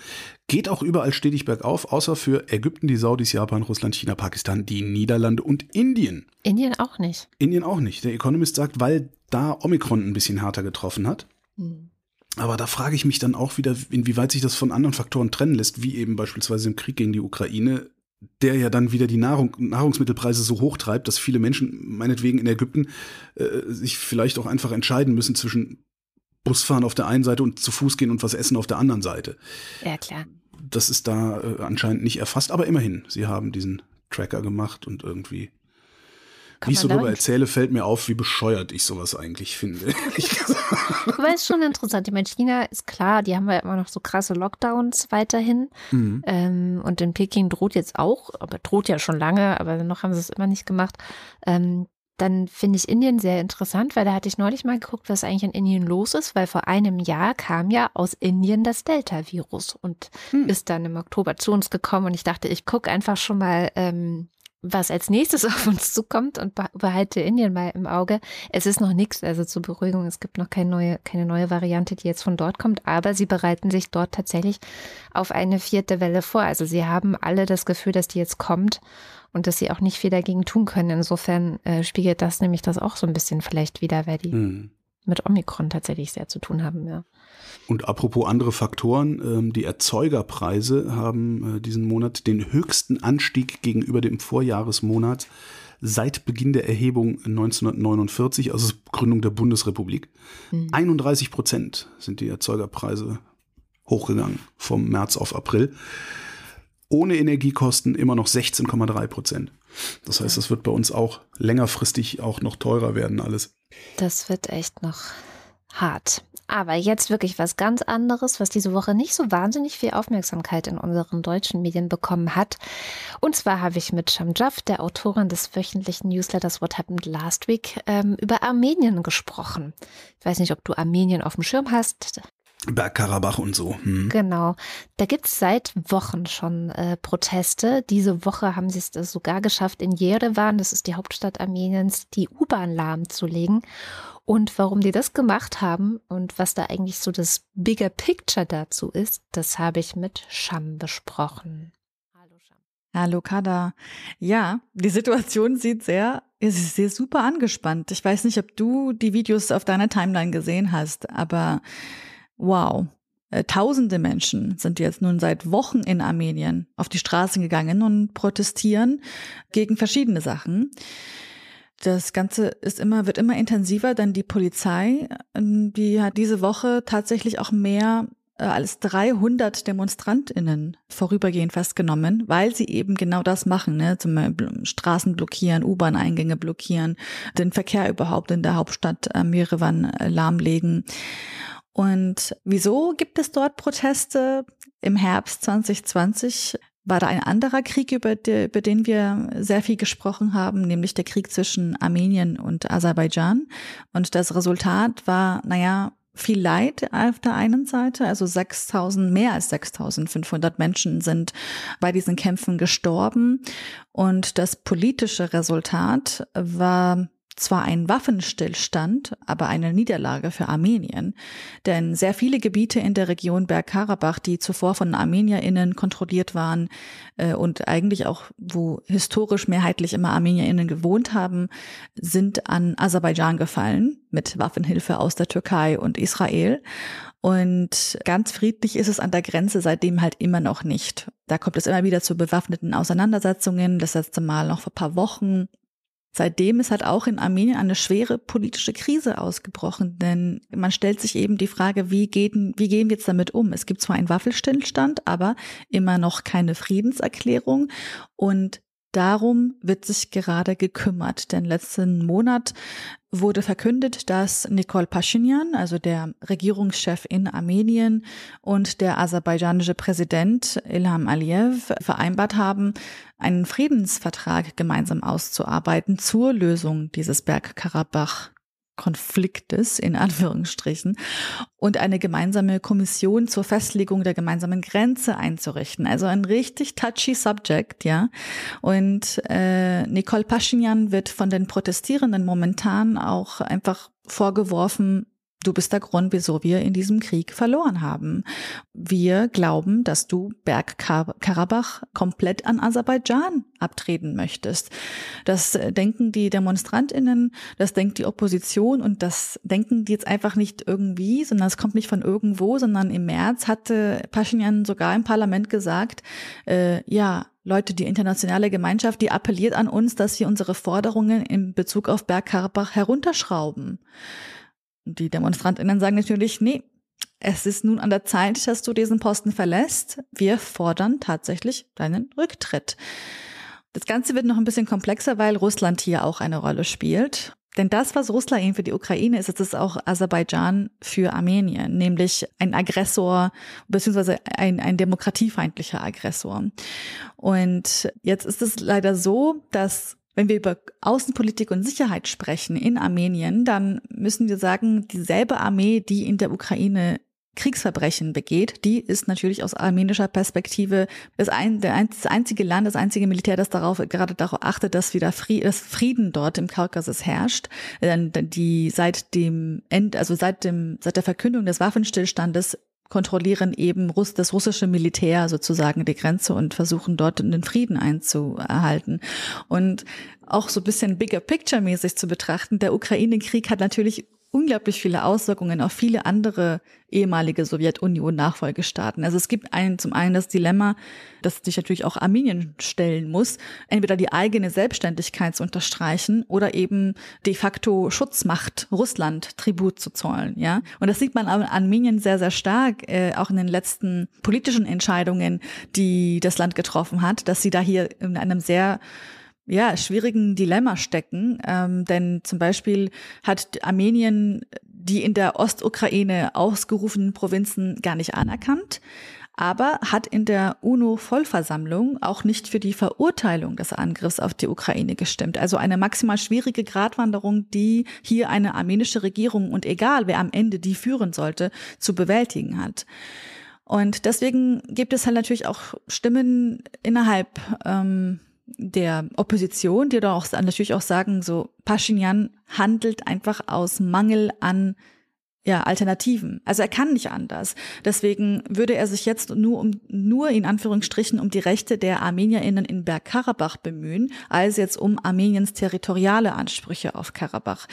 Speaker 2: Geht auch überall stetig bergauf, außer für Ägypten, die Saudis, Japan, Russland, China, Pakistan, die Niederlande und Indien.
Speaker 1: Indien auch nicht.
Speaker 2: Indien auch nicht. Der Economist sagt, weil da Omikron ein bisschen härter getroffen hat.
Speaker 1: Mhm.
Speaker 2: Aber da frage ich mich dann auch wieder, inwieweit sich das von anderen Faktoren trennen lässt, wie eben beispielsweise im Krieg gegen die Ukraine, der ja dann wieder die Nahrung, Nahrungsmittelpreise so hoch treibt, dass viele Menschen, meinetwegen in Ägypten, äh, sich vielleicht auch einfach entscheiden müssen zwischen Busfahren auf der einen Seite und zu Fuß gehen und was essen auf der anderen Seite.
Speaker 1: Ja, klar.
Speaker 2: Das ist da äh, anscheinend nicht erfasst, aber immerhin, sie haben diesen Tracker gemacht und irgendwie
Speaker 1: Kann
Speaker 2: wie ich so
Speaker 1: damit-
Speaker 2: erzähle, fällt mir auf, wie bescheuert ich sowas eigentlich finde. [laughs]
Speaker 1: Aber es ist schon interessant. Ich meine, China ist klar, die haben ja immer noch so krasse Lockdowns weiterhin.
Speaker 2: Mhm.
Speaker 1: Ähm, und in Peking droht jetzt auch, aber droht ja schon lange, aber noch haben sie es immer nicht gemacht. Ähm, dann finde ich Indien sehr interessant, weil da hatte ich neulich mal geguckt, was eigentlich in Indien los ist, weil vor einem Jahr kam ja aus Indien das Delta-Virus und
Speaker 2: Hm.
Speaker 1: ist dann im Oktober zu uns gekommen und ich dachte, ich gucke einfach schon mal, ähm, was als nächstes [laughs] auf uns zukommt und beh- behalte Indien mal im Auge. Es ist noch nichts, also zur Beruhigung, es gibt noch keine neue, keine neue Variante, die jetzt von dort kommt, aber sie bereiten sich dort tatsächlich auf eine vierte Welle vor. Also sie haben alle das Gefühl, dass die jetzt kommt und dass sie auch nicht viel dagegen tun können. Insofern äh, spiegelt das nämlich das auch so ein bisschen vielleicht wieder, weil die
Speaker 2: Mhm.
Speaker 1: Mit Omikron tatsächlich sehr zu tun haben, ja.
Speaker 2: Und apropos andere Faktoren, ähm, die Erzeugerpreise haben äh, diesen Monat den höchsten Anstieg gegenüber dem Vorjahresmonat seit Beginn der Erhebung 1949, also Gründung der Bundesrepublik. 31 Prozent sind die Erzeugerpreise hochgegangen vom März auf April. Ohne Energiekosten immer noch 16,3 Prozent. Das heißt, es wird bei uns auch längerfristig auch noch teurer werden alles.
Speaker 1: Das wird echt noch hart. Aber jetzt wirklich was ganz anderes, was diese Woche nicht so wahnsinnig viel Aufmerksamkeit in unseren deutschen Medien bekommen hat. Und zwar habe ich mit Shamjaf, der Autorin des wöchentlichen Newsletters What Happened Last Week, ähm, über Armenien gesprochen. Ich weiß nicht, ob du Armenien auf dem Schirm hast.
Speaker 2: Bergkarabach und so.
Speaker 1: Hm. Genau. Da gibt's seit Wochen schon äh, Proteste. Diese Woche haben sie es sogar geschafft, in Jerewan, das ist die Hauptstadt Armeniens, die U-Bahn lahmzulegen. Und warum die das gemacht haben und was da eigentlich so das Bigger Picture dazu ist, das habe ich mit Sham besprochen.
Speaker 3: Hallo Sham. Hallo Kada. Ja, die Situation sieht sehr, ist sehr super angespannt. Ich weiß nicht, ob du die Videos auf deiner Timeline gesehen hast, aber wow. Äh, tausende Menschen sind jetzt nun seit Wochen in Armenien auf die Straßen gegangen und protestieren gegen verschiedene Sachen. Das Ganze ist immer, wird immer intensiver, denn die Polizei, ähm, die hat diese Woche tatsächlich auch mehr äh, als 300 DemonstrantInnen vorübergehend festgenommen, weil sie eben genau das machen, ne? zum Beispiel Straßen blockieren, U-Bahn-Eingänge blockieren, den Verkehr überhaupt in der Hauptstadt äh, lahmlegen. Und wieso gibt es dort Proteste? Im Herbst 2020 war da ein anderer Krieg, über, die, über den wir sehr viel gesprochen haben, nämlich der Krieg zwischen Armenien und Aserbaidschan. Und das Resultat war, naja, viel Leid auf der einen Seite, also 6000, mehr als 6500 Menschen sind bei diesen Kämpfen gestorben. Und das politische Resultat war zwar ein Waffenstillstand, aber eine Niederlage für Armenien. Denn sehr viele Gebiete in der Region Bergkarabach, die zuvor von ArmenierInnen kontrolliert waren äh, und eigentlich auch, wo historisch mehrheitlich immer ArmenierInnen gewohnt haben, sind an Aserbaidschan gefallen mit Waffenhilfe aus der Türkei und Israel. Und ganz friedlich ist es an der Grenze seitdem halt immer noch nicht. Da kommt es immer wieder zu bewaffneten Auseinandersetzungen. Das letzte Mal noch vor paar Wochen Seitdem ist halt auch in Armenien eine schwere politische Krise ausgebrochen, denn man stellt sich eben die Frage, wie, geht, wie gehen wir jetzt damit um? Es gibt zwar einen Waffelstillstand, aber immer noch keine Friedenserklärung und Darum wird sich gerade gekümmert, denn letzten Monat wurde verkündet, dass Nikol Pashinyan, also der Regierungschef in Armenien und der aserbaidschanische Präsident Ilham Aliyev vereinbart haben, einen Friedensvertrag gemeinsam auszuarbeiten zur Lösung dieses Bergkarabach Konfliktes in Anführungsstrichen und eine gemeinsame Kommission zur Festlegung der gemeinsamen Grenze einzurichten. Also ein richtig touchy Subject, ja. Und äh, Nicole Pashinyan wird von den Protestierenden momentan auch einfach vorgeworfen, Du bist der Grund, wieso wir in diesem Krieg verloren haben. Wir glauben, dass du Bergkarabach komplett an Aserbaidschan abtreten möchtest. Das denken die Demonstrantinnen, das denkt die Opposition und das denken die jetzt einfach nicht irgendwie, sondern es kommt nicht von irgendwo, sondern im März hatte Pashinyan sogar im Parlament gesagt, äh, ja, Leute, die internationale Gemeinschaft, die appelliert an uns, dass wir unsere Forderungen in Bezug auf Bergkarabach herunterschrauben. Die DemonstrantInnen sagen natürlich, nee, es ist nun an der Zeit, dass du diesen Posten verlässt. Wir fordern tatsächlich deinen Rücktritt. Das Ganze wird noch ein bisschen komplexer, weil Russland hier auch eine Rolle spielt. Denn das, was Russland für die Ukraine ist, ist es auch Aserbaidschan für Armenien, nämlich ein Aggressor beziehungsweise ein, ein demokratiefeindlicher Aggressor. Und jetzt ist es leider so, dass wenn wir über Außenpolitik und Sicherheit sprechen in Armenien, dann müssen wir sagen, dieselbe Armee, die in der Ukraine Kriegsverbrechen begeht, die ist natürlich aus armenischer Perspektive das, ein, das einzige Land, das einzige Militär, das darauf gerade darauf achtet, dass wieder Frieden, dass Frieden dort im Kaukasus herrscht. Die seit dem End, also seit dem seit der Verkündung des Waffenstillstandes kontrollieren eben Russ das russische Militär sozusagen die Grenze und versuchen dort den Frieden einzuerhalten. Und auch so ein bisschen bigger picture mäßig zu betrachten, der Ukraine-Krieg hat natürlich unglaublich viele Auswirkungen auf viele andere ehemalige Sowjetunion-Nachfolgestaaten. Also es gibt einen, zum einen das Dilemma, dass sich natürlich auch Armenien stellen muss, entweder die eigene Selbstständigkeit zu unterstreichen oder eben de facto Schutzmacht Russland Tribut zu zollen, ja. Und das sieht man an Armenien sehr, sehr stark, äh, auch in den letzten politischen Entscheidungen, die das Land getroffen hat, dass sie da hier in einem sehr ja, schwierigen Dilemma stecken. Ähm, denn zum Beispiel hat Armenien die in der Ostukraine ausgerufenen Provinzen gar nicht anerkannt aber hat in der UNO-Vollversammlung auch nicht für die Verurteilung des Angriffs auf die Ukraine gestimmt. Also eine maximal schwierige Gratwanderung, die hier eine armenische Regierung und egal wer am Ende die führen sollte, zu bewältigen hat. Und deswegen gibt es halt natürlich auch Stimmen innerhalb ähm, der Opposition, die da auch natürlich auch sagen, so Pashinyan handelt einfach aus Mangel an ja, Alternativen. Also er kann nicht anders. Deswegen würde er sich jetzt nur um, nur in Anführungsstrichen um die Rechte der ArmenierInnen in Bergkarabach bemühen, als jetzt um Armeniens territoriale Ansprüche auf Karabach.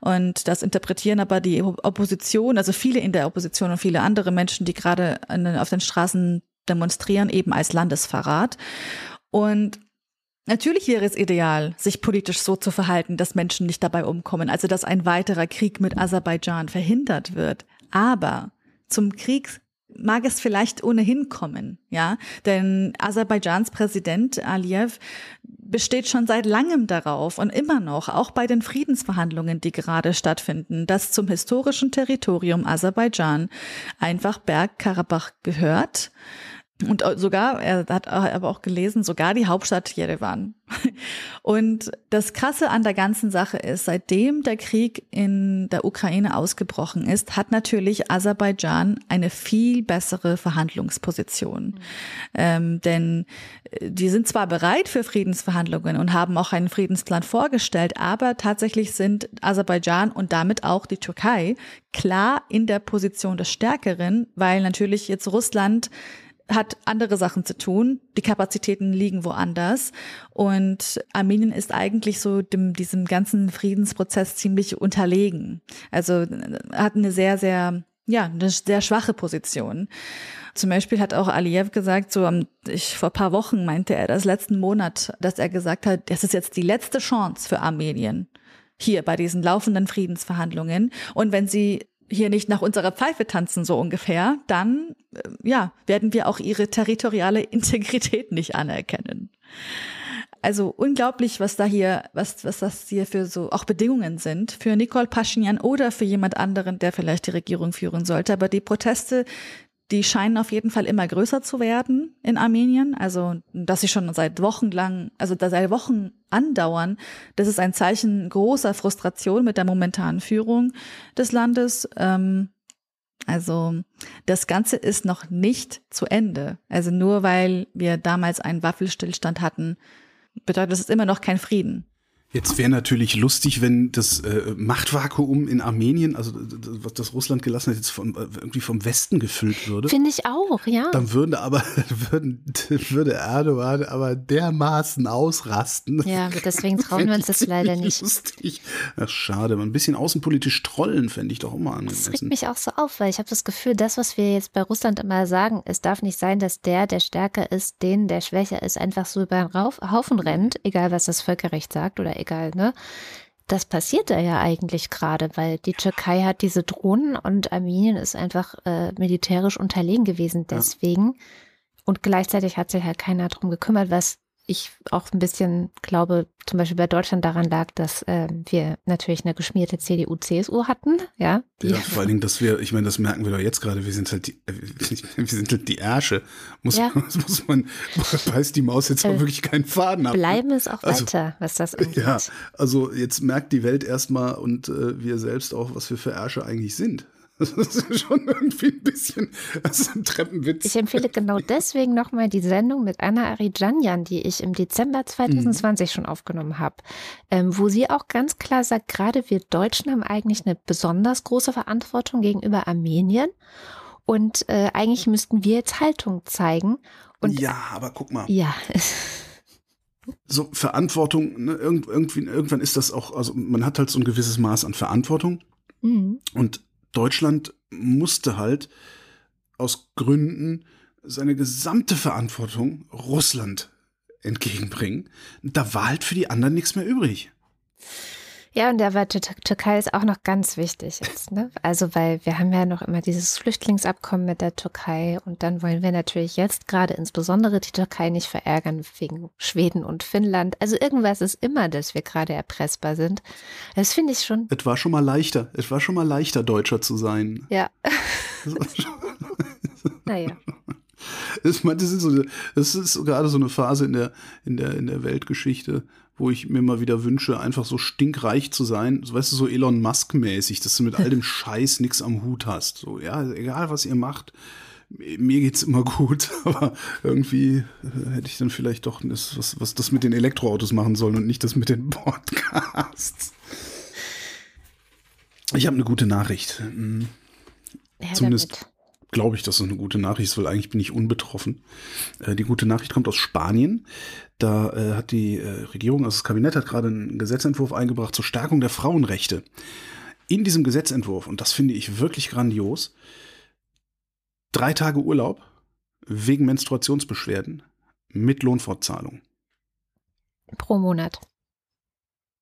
Speaker 3: Und das interpretieren aber die Opposition, also viele in der Opposition und viele andere Menschen, die gerade auf den Straßen demonstrieren, eben als Landesverrat. Und Natürlich wäre es ideal, sich politisch so zu verhalten, dass Menschen nicht dabei umkommen, also dass ein weiterer Krieg mit Aserbaidschan verhindert wird. Aber zum Krieg mag es vielleicht ohnehin kommen, ja, denn Aserbaidschans Präsident Aliyev besteht schon seit langem darauf und immer noch, auch bei den Friedensverhandlungen, die gerade stattfinden, dass zum historischen Territorium Aserbaidschan einfach Bergkarabach gehört und sogar, er hat aber auch gelesen, sogar die Hauptstadt Jerewan. [laughs] Und das Krasse an der ganzen Sache ist, seitdem der Krieg in der Ukraine ausgebrochen ist, hat natürlich Aserbaidschan eine viel bessere Verhandlungsposition. Mhm. Ähm, denn äh, die sind zwar bereit für Friedensverhandlungen und haben auch einen Friedensplan vorgestellt, aber tatsächlich sind Aserbaidschan und damit auch die Türkei klar in der Position des Stärkeren, weil natürlich jetzt Russland hat andere Sachen zu tun. Die Kapazitäten liegen woanders. Und Armenien ist eigentlich so dem, diesem ganzen Friedensprozess ziemlich unterlegen. Also hat eine sehr, sehr, ja, eine sehr schwache Position. Zum Beispiel hat auch Aliyev gesagt, so ich, vor paar Wochen meinte er das letzten Monat, dass er gesagt hat, das ist jetzt die letzte Chance für Armenien hier bei diesen laufenden Friedensverhandlungen. Und wenn sie hier nicht nach unserer Pfeife tanzen, so ungefähr, dann, äh, ja, werden wir auch ihre territoriale [laughs] Integrität nicht anerkennen. Also unglaublich, was da hier, was, was das hier für so auch Bedingungen sind für Nicole Pashinyan oder für jemand anderen, der vielleicht die Regierung führen sollte. Aber die Proteste, die scheinen auf jeden Fall immer größer zu werden in Armenien. Also, dass sie schon seit Wochen lang, also da seit Wochen andauern, das ist ein Zeichen großer Frustration mit der momentanen Führung des Landes. Ähm, also das Ganze ist noch nicht zu Ende. Also nur weil wir damals einen Waffenstillstand hatten, bedeutet es immer noch kein Frieden.
Speaker 2: Jetzt wäre natürlich lustig, wenn das äh, Machtvakuum in Armenien, also was das Russland gelassen hat, jetzt von, äh, irgendwie vom Westen gefüllt würde.
Speaker 1: Finde ich auch, ja.
Speaker 2: Dann würden aber [laughs] würden, würde Erdogan aber dermaßen ausrasten.
Speaker 1: Ja, deswegen trauen wir uns das leider nicht.
Speaker 2: Lustig. Ach, schade, ein bisschen außenpolitisch trollen fände ich doch immer angemessen.
Speaker 1: Das regt mich auch so auf, weil ich habe das Gefühl, das, was wir jetzt bei Russland immer sagen, es darf nicht sein, dass der, der stärker ist, den, der schwächer ist, einfach so über den Haufen rennt, egal was das Völkerrecht sagt oder egal, ne? Das passiert da ja eigentlich gerade, weil die Türkei hat diese Drohnen und Armenien ist einfach äh, militärisch unterlegen gewesen deswegen. Ja. Und gleichzeitig hat sich halt keiner darum gekümmert, was ich auch ein bisschen glaube, zum Beispiel bei Deutschland daran lag, dass äh, wir natürlich eine geschmierte CDU-CSU hatten, ja.
Speaker 2: ja, vor allen Dingen, dass wir, ich meine, das merken wir doch jetzt gerade, wir sind halt die, äh, [laughs] wir sind halt die Ärsche. Muss, ja. [laughs] muss man, beißt die Maus jetzt auch äh, wirklich keinen Faden ab.
Speaker 1: Bleiben es auch also, weiter, was das angeht.
Speaker 2: Ja, also jetzt merkt die Welt erstmal und äh, wir selbst auch, was wir für Ärsche eigentlich sind. Das ist [laughs] schon irgendwie ein bisschen das ein Treppenwitz.
Speaker 1: Ich empfehle genau deswegen nochmal die Sendung mit Anna Arijanjan, die ich im Dezember 2020 mhm. schon aufgenommen habe, ähm, wo sie auch ganz klar sagt, gerade wir Deutschen haben eigentlich eine besonders große Verantwortung gegenüber Armenien. Und äh, eigentlich müssten wir jetzt Haltung zeigen. Und,
Speaker 2: ja, aber guck mal.
Speaker 1: Ja.
Speaker 2: so Verantwortung, ne, irgendwie, irgendwann ist das auch, also man hat halt so ein gewisses Maß an Verantwortung. Mhm. Und Deutschland musste halt aus Gründen seine gesamte Verantwortung Russland entgegenbringen. Da war halt für die anderen nichts mehr übrig.
Speaker 1: Ja, und der war Türkei ist auch noch ganz wichtig jetzt, ne? Also, weil wir haben ja noch immer dieses Flüchtlingsabkommen mit der Türkei und dann wollen wir natürlich jetzt gerade insbesondere die Türkei nicht verärgern wegen Schweden und Finnland. Also irgendwas ist immer, dass wir gerade erpressbar sind. Das finde ich schon.
Speaker 2: Es war schon mal leichter. Es war schon mal leichter, Deutscher zu sein.
Speaker 1: Ja. [laughs] naja.
Speaker 2: Das, das, ist so, das ist gerade so eine Phase in der, in der, in der Weltgeschichte, wo ich mir mal wieder wünsche, einfach so stinkreich zu sein, so, weißt du, so Elon Musk-mäßig, dass du mit all dem Scheiß nichts am Hut hast. So, ja, egal was ihr macht, mir geht's immer gut, [laughs] aber irgendwie äh, hätte ich dann vielleicht doch das, was, was das mit den Elektroautos machen sollen und nicht das mit den Podcasts. Ich habe eine gute Nachricht. Hm.
Speaker 1: Her
Speaker 2: Zumindest
Speaker 1: damit.
Speaker 2: Glaube ich, dass es eine gute Nachricht ist, weil eigentlich bin ich unbetroffen. Äh, die gute Nachricht kommt aus Spanien. Da äh, hat die äh, Regierung, also das Kabinett hat gerade einen Gesetzentwurf eingebracht zur Stärkung der Frauenrechte. In diesem Gesetzentwurf, und das finde ich wirklich grandios, drei Tage Urlaub wegen Menstruationsbeschwerden mit Lohnfortzahlung.
Speaker 1: Pro Monat.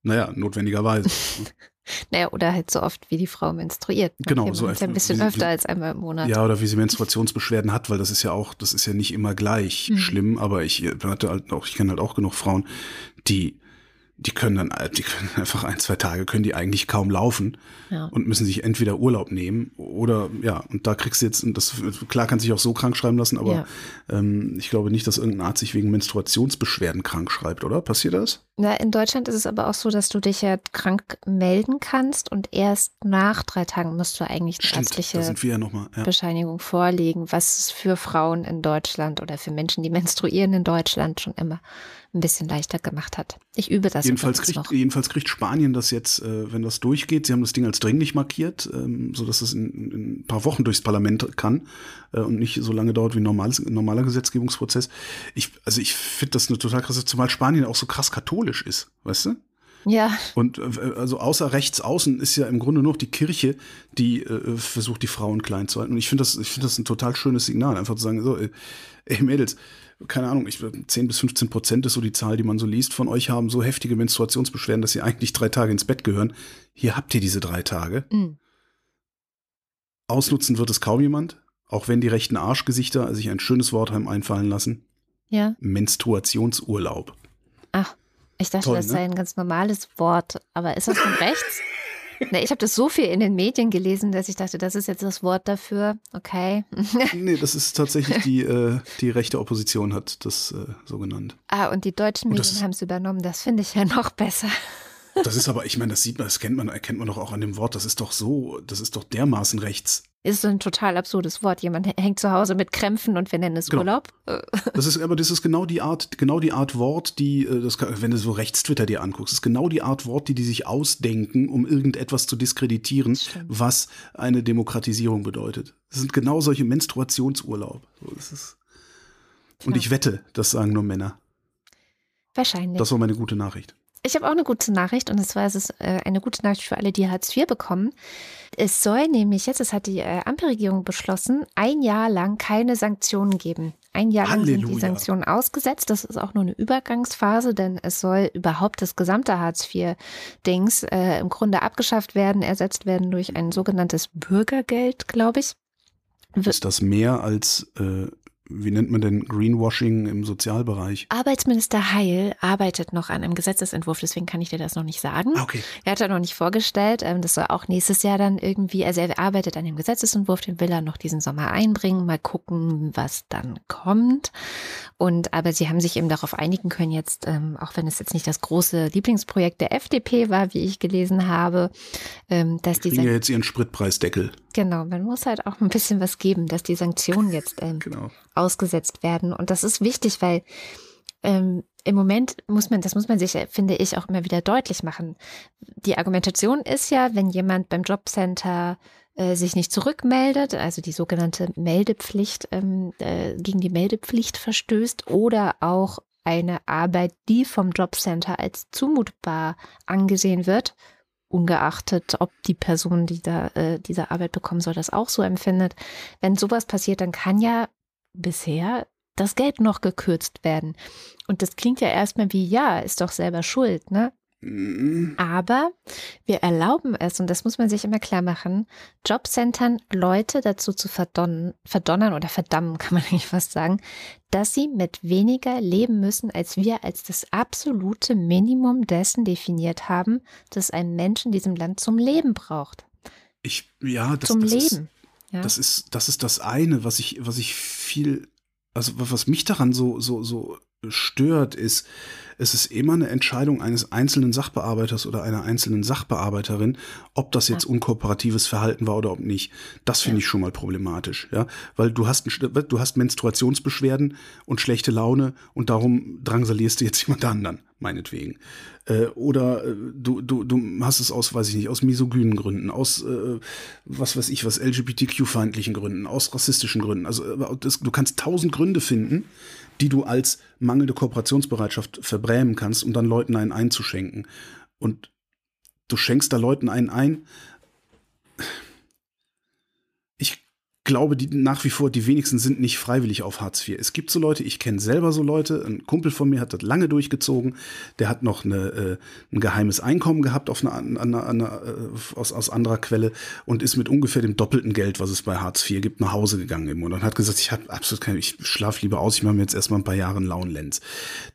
Speaker 2: Naja, notwendigerweise. [laughs]
Speaker 1: Naja, oder halt so oft, wie die Frau menstruiert.
Speaker 2: Genau,
Speaker 1: Okay,
Speaker 2: so
Speaker 1: ja ein bisschen
Speaker 2: wie-
Speaker 1: öfter als einmal im Monat.
Speaker 2: Ja, oder wie sie Menstruationsbeschwerden hat, weil das ist ja auch, das ist ja nicht immer gleich
Speaker 1: Mhm.
Speaker 2: schlimm, aber ich hatte halt auch, ich kenne halt auch genug Frauen, die, die können dann, die können [laughs] einfach ein, zwei Tage, können die eigentlich kaum laufen
Speaker 1: Ja.
Speaker 2: und müssen sich entweder Urlaub nehmen oder, ja, und da kriegst du jetzt, das, klar kann sich auch so krank schreiben lassen, aber
Speaker 1: Ja.
Speaker 2: ähm, ich glaube nicht, dass irgendein Arzt sich wegen Menstruationsbeschwerden krank schreibt, oder? Passiert das?
Speaker 1: Na, in Deutschland ist es aber auch so, dass du dich ja krank melden kannst und erst nach drei Tagen musst du eigentlich eine
Speaker 2: Stimmt,
Speaker 1: ärztliche
Speaker 2: ja nochmal. Ja.
Speaker 1: Bescheinigung vorlegen, was es für Frauen in Deutschland oder für Menschen, die menstruieren in Deutschland schon immer ein bisschen leichter gemacht hat. Ich übe das
Speaker 2: Jedenfalls kriegt,
Speaker 1: noch.
Speaker 2: jedenfalls kriegt Spanien das jetzt, äh, wenn das durchgeht, sie haben das Ding als dringlich markiert, ähm, sodass es in, in ein paar Wochen durchs Parlament kann äh, und nicht so lange dauert wie ein normales, ein normaler Gesetzgebungsprozess. Ich, also ich finde das eine total krasse, zumal Spanien auch so krass katholisch ist, weißt du?
Speaker 1: Ja,
Speaker 2: Und äh, also außer rechts außen ist ja im Grunde nur noch die Kirche, die äh, versucht, die Frauen klein zu halten. Und ich finde das, ich finde das ein total schönes Signal, einfach zu sagen, so, ey, ey Mädels, keine Ahnung, ich 10 bis 15 Prozent ist so die Zahl, die man so liest, von euch haben so heftige Menstruationsbeschwerden, dass sie eigentlich drei Tage ins Bett gehören. Hier habt ihr diese drei Tage.
Speaker 1: mm,
Speaker 2: Ausnutzen wird es kaum jemand, auch wenn die rechten Arschgesichter sich ein schönes Wort haben einfallen lassen.
Speaker 1: ja.
Speaker 2: Menstruationsurlaub.
Speaker 1: Ach, ich dachte,
Speaker 2: Toll,
Speaker 1: das
Speaker 2: ne?
Speaker 1: sei ein ganz normales Wort. Aber ist das von rechts? [laughs] Na, ich habe das so viel in den Medien gelesen, dass ich dachte, das ist jetzt das Wort dafür. Okay. [laughs]
Speaker 2: Nee, das ist tatsächlich die, äh, die rechte Opposition hat das äh, so genannt.
Speaker 1: ah, und die deutschen Medien haben es übernommen. Das finde ich ja noch besser.
Speaker 2: Das ist aber, ich meine, das sieht man, das kennt man, erkennt man doch auch an dem Wort. Das ist doch so, das ist doch dermaßen rechts.
Speaker 1: Ist ein total absurdes Wort. Jemand hängt zu Hause mit Krämpfen und wir nennen es
Speaker 2: Genau.
Speaker 1: Urlaub. [laughs]
Speaker 2: Das ist, aber das ist genau die Art, genau die Art Wort, die, äh, das, wenn du so Rechtstwitter dir anguckst, ist genau die Art Wort, die die sich ausdenken, um irgendetwas zu diskreditieren, was eine Demokratisierung bedeutet. Das sind genau solche Menstruationsurlaub. Ist, und
Speaker 1: Ja.
Speaker 2: ich wette, das sagen nur Männer.
Speaker 1: Wahrscheinlich.
Speaker 2: Das war meine gute Nachricht.
Speaker 1: Ich habe auch eine gute Nachricht und zwar ist es äh, eine gute Nachricht für alle, die Hartz IV bekommen. Es soll nämlich jetzt, das hat die äh, Ampelregierung beschlossen, ein Jahr lang keine Sanktionen geben. Ein Jahr lang sind die
Speaker 2: Halleluja.
Speaker 1: Sanktionen ausgesetzt. Das ist auch nur eine Übergangsphase, denn es soll überhaupt das gesamte Hartz IV-Dings äh, im Grunde abgeschafft werden, ersetzt werden durch ein sogenanntes Bürgergeld, glaube ich.
Speaker 2: Ist das mehr als, äh, wie nennt man denn Greenwashing im Sozialbereich?
Speaker 1: Arbeitsminister Heil arbeitet noch an einem Gesetzesentwurf, deswegen kann ich dir das noch nicht sagen.
Speaker 2: Ah, okay.
Speaker 1: Er hat er noch nicht vorgestellt. ähm, Das soll auch nächstes Jahr dann irgendwie, also er arbeitet an dem Gesetzesentwurf, den will er noch diesen Sommer einbringen. Mal gucken, was dann kommt. Und aber sie haben sich eben darauf einigen können jetzt, ähm, auch wenn es jetzt nicht das große Lieblingsprojekt der FDP war, wie ich gelesen habe, ähm, dass
Speaker 2: Die
Speaker 1: die
Speaker 2: ja jetzt ihren Spritpreisdeckel.
Speaker 1: Genau, man muss halt auch ein bisschen was geben, dass die Sanktionen jetzt ähm,
Speaker 2: Genau.
Speaker 1: ausgesetzt werden. Und das ist wichtig, weil ähm, im Moment muss man, das muss man sich, äh, finde ich, auch immer wieder deutlich machen. Die Argumentation ist ja, wenn jemand beim Jobcenter äh, sich nicht zurückmeldet, also die sogenannte Meldepflicht, ähm, äh, gegen die Meldepflicht verstößt oder auch eine Arbeit, die vom Jobcenter als zumutbar angesehen wird, ungeachtet, ob die Person, die da äh, diese Arbeit bekommen soll, das auch so empfindet. Wenn sowas passiert, dann kann ja bisher das Geld noch gekürzt werden. Und das klingt ja erstmal wie, ja, ist doch selber schuld, ne?
Speaker 2: Mhm.
Speaker 1: Aber wir erlauben es, und das muss man sich immer klar machen, Jobcentern Leute dazu zu verdonnern, verdonnern oder verdammen, kann man [laughs] eigentlich fast sagen, dass sie mit weniger leben müssen, als wir als das absolute Minimum dessen definiert haben, dass ein Mensch in diesem Land zum Leben braucht.
Speaker 2: Ich, ja, das,
Speaker 1: zum
Speaker 2: das
Speaker 1: Leben.
Speaker 2: Ist,
Speaker 1: ja.
Speaker 2: das ist, das ist das eine, was ich, was ich viel, also was mich daran so, so, so stört, ist, es ist immer eine Entscheidung eines einzelnen Sachbearbeiters oder einer einzelnen Sachbearbeiterin, ob das jetzt unkooperatives Verhalten war oder ob nicht. Das finde ich schon mal problematisch, ja, weil du hast, ein, du hast Menstruationsbeschwerden und schlechte Laune und darum drangsalierst du jetzt [laughs] jemand anderen, meinetwegen. Äh, oder äh, du, du, du hast es aus, weiß ich nicht, aus misogynen Gründen, aus, äh, was weiß ich, was LGBTQ-feindlichen Gründen, aus rassistischen Gründen. Also äh, das, du kannst tausend Gründe finden, die du als mangelnde Kooperationsbereitschaft verbrämen kannst, um dann Leuten einen einzuschenken. Und du schenkst da Leuten einen ein. Ich glaube, die nach wie vor die wenigsten sind nicht freiwillig auf Hartz IV. Es gibt so Leute, ich kenne selber so Leute, ein Kumpel von mir hat das lange durchgezogen, der hat noch eine, äh, ein geheimes Einkommen gehabt auf eine, an, an, äh, aus, aus anderer Quelle und ist mit ungefähr dem doppelten Geld, was es bei Hartz IV gibt, nach Hause gegangen im Monat und hat gesagt, ich habe absolut keine, ich schlafe lieber aus, ich mache mir jetzt erstmal ein paar Jahre einen lauen Lenz.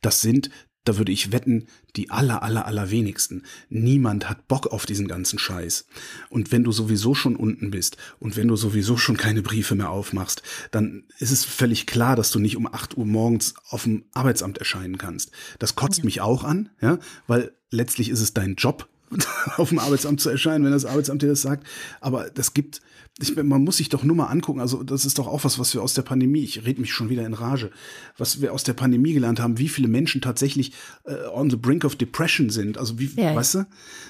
Speaker 2: Das sind da würde ich wetten, die aller, aller, aller wenigsten. Niemand hat Bock auf diesen ganzen Scheiß. Und wenn du sowieso schon unten bist und wenn du sowieso schon keine Briefe mehr aufmachst, dann ist es völlig klar, dass du nicht um 8 Uhr morgens auf dem Arbeitsamt erscheinen kannst. Das kotzt mich auch an, ja, weil letztlich ist es dein Job, [laughs] auf dem Arbeitsamt zu erscheinen, wenn das Arbeitsamt dir das sagt. Aber das gibt, ich, man muss sich doch nur mal angucken, also das ist doch auch was, was wir aus der Pandemie, ich rede mich schon wieder in Rage, was wir aus der Pandemie gelernt haben, wie viele Menschen tatsächlich äh, on the brink of depression sind. Also wie,
Speaker 1: Ja, ja.
Speaker 2: weißt du,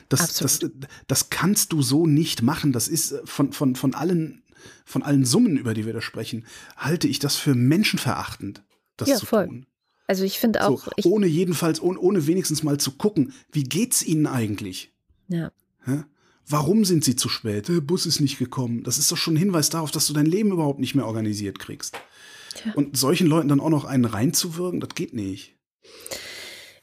Speaker 2: das, das, das kannst du so nicht machen. Das ist äh, von, von, von allen, von allen Summen, über die wir da sprechen, halte ich das für menschenverachtend, das
Speaker 1: Ja,
Speaker 2: zu
Speaker 1: voll.
Speaker 2: tun.
Speaker 1: Also ich finde auch,
Speaker 2: So,
Speaker 1: ich,
Speaker 2: ohne jedenfalls, ohne, ohne wenigstens mal zu gucken, wie geht's ihnen eigentlich?
Speaker 1: ja.
Speaker 2: Hä? Warum sind sie zu spät? Der Bus ist nicht gekommen. Das ist doch schon ein Hinweis darauf, dass du dein Leben überhaupt nicht mehr organisiert kriegst.
Speaker 1: Tja.
Speaker 2: Und solchen Leuten dann auch noch einen reinzuwirken, das geht nicht.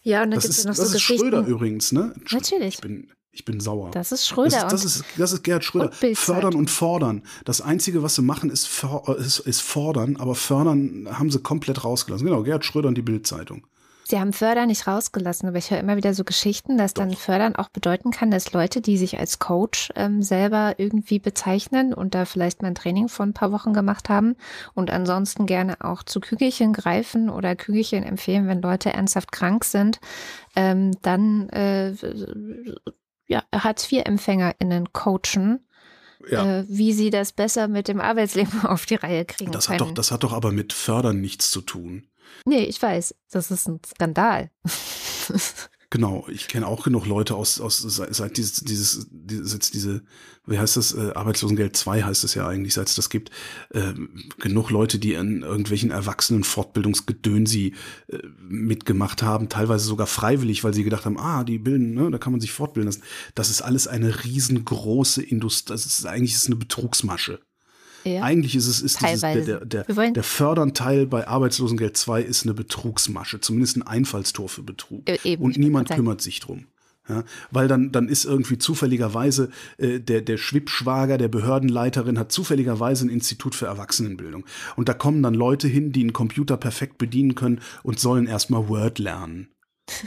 Speaker 1: ja, und dann
Speaker 2: Das
Speaker 1: gibt es
Speaker 2: ist,
Speaker 1: noch
Speaker 2: das
Speaker 1: so
Speaker 2: ist Schröder übrigens, ne?
Speaker 1: Natürlich.
Speaker 2: Ich bin, ich bin sauer.
Speaker 1: Das ist
Speaker 2: Das
Speaker 1: Schröder.
Speaker 2: ist, das, ist, das ist Gerhard Schröder.
Speaker 1: und.
Speaker 2: Fördern und fordern. Das Einzige, was sie machen, ist, äh, ist, ist fordern, aber fördern haben sie komplett rausgelassen. Genau, Gerhard Schröder und die Bildzeitung.
Speaker 1: Sie haben Fördern nicht rausgelassen, aber ich höre immer wieder so Geschichten, dass dann Fördern auch bedeuten kann, dass Leute, die sich als Coach ähm, selber irgendwie bezeichnen und da vielleicht mal ein Training von ein paar Wochen gemacht haben und ansonsten gerne auch zu Kügelchen greifen oder Kügelchen empfehlen, wenn Leute ernsthaft krank sind, ähm, dann äh, ja, Hartz-IV-EmpfängerInnen coachen,
Speaker 2: Ja.
Speaker 1: äh, wie sie das besser mit dem Arbeitsleben [laughs] auf die Reihe kriegen
Speaker 2: Das hat,
Speaker 1: können.
Speaker 2: doch, das hat doch aber mit Fördern nichts zu tun.
Speaker 1: Nee, ich weiß, das ist ein Skandal. [laughs]
Speaker 2: Genau, ich kenne auch genug Leute aus, aus seit, dieses, dieses, dieses, diese, wie heißt das, äh, Arbeitslosengeld 2 heißt es ja eigentlich, seit es das gibt, ähm, genug Leute, die an irgendwelchen erwachsenen Fortbildungsgedönsi äh, mitgemacht haben, teilweise sogar freiwillig, weil sie gedacht haben, ah, die bilden, ne, da kann man sich fortbilden lassen. Das ist alles eine riesengroße Industrie, das ist eigentlich ist eine Betrugsmasche.
Speaker 1: Ja.
Speaker 2: Eigentlich ist es ist dieses, der,
Speaker 1: Teilweise.
Speaker 2: der, der, der Fördernteil bei Arbeitslosengeld 2 ist eine Betrugsmasche, zumindest ein Einfallstor für Betrug.
Speaker 1: Äh, eben,
Speaker 2: Und niemand kümmert sich drum. Ja, weil dann, dann ist irgendwie zufälligerweise äh, der, der Schwippschwager der Behördenleiterin hat zufälligerweise ein Institut für Erwachsenenbildung. Und da kommen dann Leute hin, die einen Computer perfekt bedienen können und sollen erstmal Word lernen. [laughs]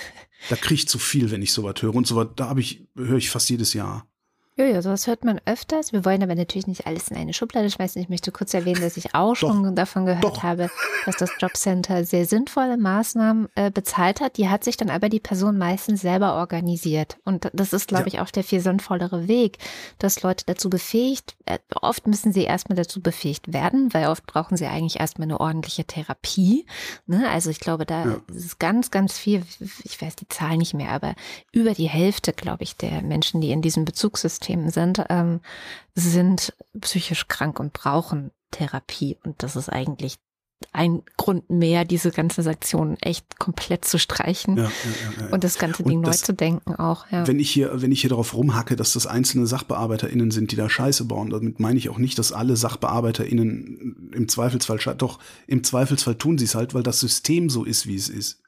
Speaker 2: Da krieg ich zu viel, wenn ich sowas höre. Und sowas, da habe ich, höre ich fast jedes Jahr.
Speaker 1: Ja, ja, sowas hört man öfters. Wir wollen aber natürlich nicht alles in eine Schublade schmeißen. Ich möchte kurz erwähnen, dass ich auch schon davon gehört
Speaker 2: Doch.
Speaker 1: habe, dass das Jobcenter sehr sinnvolle Maßnahmen äh, bezahlt hat. Die hat sich dann aber die Person meistens selber organisiert. Und das ist, glaube
Speaker 2: Ja.
Speaker 1: ich, auch der viel sinnvollere Weg, dass Leute dazu befähigt, äh, oft müssen sie erstmal dazu befähigt werden, weil oft brauchen sie eigentlich erstmal eine ordentliche Therapie. Ne? Also ich glaube, da
Speaker 2: Ja.
Speaker 1: ist ganz, ganz viel, ich weiß die Zahl nicht mehr, aber über die Hälfte, glaube ich, der Menschen, die in diesem Bezugssystem sind, ähm, sind psychisch krank und brauchen Therapie. Und das ist eigentlich ein Grund mehr, diese ganzen Sanktionen echt komplett zu streichen
Speaker 2: Ja, ja, ja,
Speaker 1: und das ganze Ding neu
Speaker 2: das-
Speaker 1: zu denken auch.
Speaker 2: Wenn ich hier, wenn ich hier darauf rumhacke, dass das einzelne SachbearbeiterInnen sind, die da Scheiße bauen, damit meine ich auch nicht, dass alle SachbearbeiterInnen im Zweifelsfall, doch im Zweifelsfall tun sie es halt, weil das System so ist, wie es ist.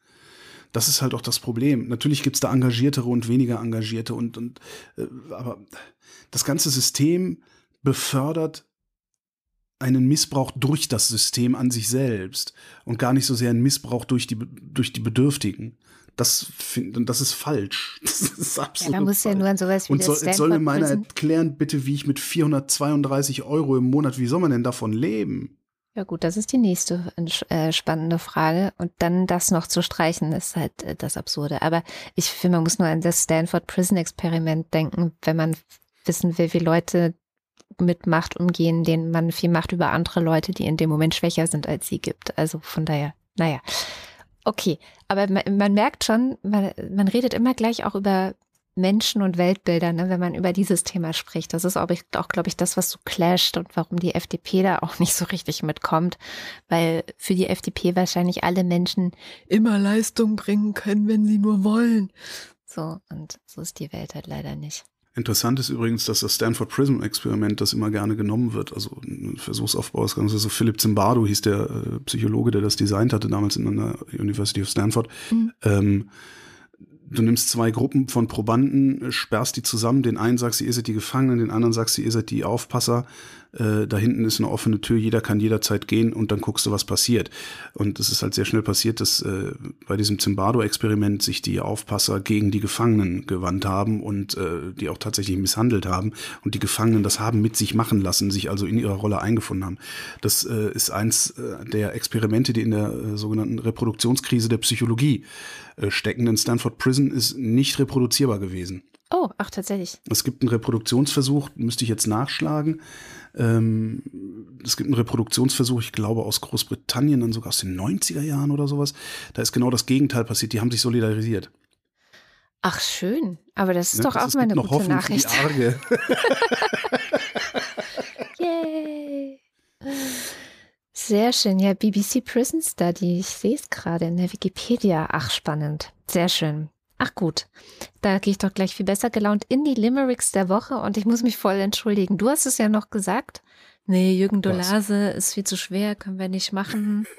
Speaker 2: Das ist halt auch das Problem. Natürlich gibt's da engagiertere und weniger engagierte und, und äh, aber das ganze System befördert einen Missbrauch durch das System an sich selbst und gar nicht so sehr einen Missbrauch durch die, durch die Bedürftigen. Das, find, das ist falsch. [laughs] Das ist absolut
Speaker 1: ja, muss
Speaker 2: falsch.
Speaker 1: ja nur an sowas wie
Speaker 2: Und
Speaker 1: das
Speaker 2: jetzt soll mir meiner erklären, bitte, wie ich mit 432 Euro im Monat, wie soll man denn davon leben?
Speaker 1: Ja gut, das ist die nächste äh, spannende Frage. Und dann das noch zu streichen, ist halt äh, das Absurde. Aber ich finde, man muss nur an das Stanford Prison Experiment denken, wenn man wissen will, wie Leute mit Macht umgehen, denen man viel Macht über andere Leute, die in dem Moment schwächer sind als sie gibt. Also von daher, naja. Okay, aber man, man merkt schon, man, man redet immer gleich auch über Menschen und Weltbilder, ne, wenn man über dieses Thema spricht. Das ist auch, auch glaube ich, das, was so clasht und warum die FDP da auch nicht so richtig mitkommt. Weil für die FDP wahrscheinlich alle Menschen immer Leistung bringen können, wenn sie nur wollen. So, und so ist die Welt halt leider nicht.
Speaker 2: Interessant ist übrigens, dass das Stanford Prism Experiment, das immer gerne genommen wird, also ein Versuchsaufbau ist ganz, also Philip Zimbardo hieß der äh, Psychologe, der das designt hatte, damals in der University of Stanford.
Speaker 1: Mhm.
Speaker 2: Ähm, du nimmst zwei Gruppen von Probanden, äh, sperrst die zusammen, den einen sagst du, ihr seid die Gefangenen, den anderen sagst du, ihr seid die Aufpasser, äh, da hinten ist eine offene Tür, jeder kann jederzeit gehen und dann guckst du, was passiert. Und es ist halt sehr schnell passiert, dass äh, bei diesem Zimbardo-Experiment sich die Aufpasser gegen die Gefangenen gewandt haben und äh, die auch tatsächlich misshandelt haben und die Gefangenen das haben mit sich machen lassen, sich also in ihrer Rolle eingefunden haben. Das äh, ist eins äh, der Experimente, die in der äh, sogenannten Reproduktionskrise der Psychologie äh, stecken, denn Stanford Prison ist nicht reproduzierbar gewesen.
Speaker 1: Oh, ach, tatsächlich.
Speaker 2: Es gibt einen Reproduktionsversuch, müsste ich jetzt nachschlagen. Ähm, es gibt einen Reproduktionsversuch, ich glaube aus Großbritannien, dann sogar aus den 90er Jahren oder sowas. Da ist genau das Gegenteil passiert. Die haben sich solidarisiert.
Speaker 1: Ach, schön. Aber das ist
Speaker 2: Ne?
Speaker 1: doch
Speaker 2: Also
Speaker 1: auch
Speaker 2: es
Speaker 1: mal
Speaker 2: gibt
Speaker 1: eine
Speaker 2: noch
Speaker 1: gute
Speaker 2: Hoffnung für
Speaker 1: Nachricht.
Speaker 2: die Arge. [laughs]
Speaker 1: Yay. Sehr schön. Ja, BBC Prison Study. Ich sehe es gerade in der Wikipedia. Ach, spannend. Sehr schön. Ach gut, da gehe ich doch gleich viel besser gelaunt in die Limericks der Woche und ich muss mich voll entschuldigen. Du hast es ja noch gesagt. Nee, Jürgen? Dolase ist viel zu schwer, können wir nicht machen. [laughs]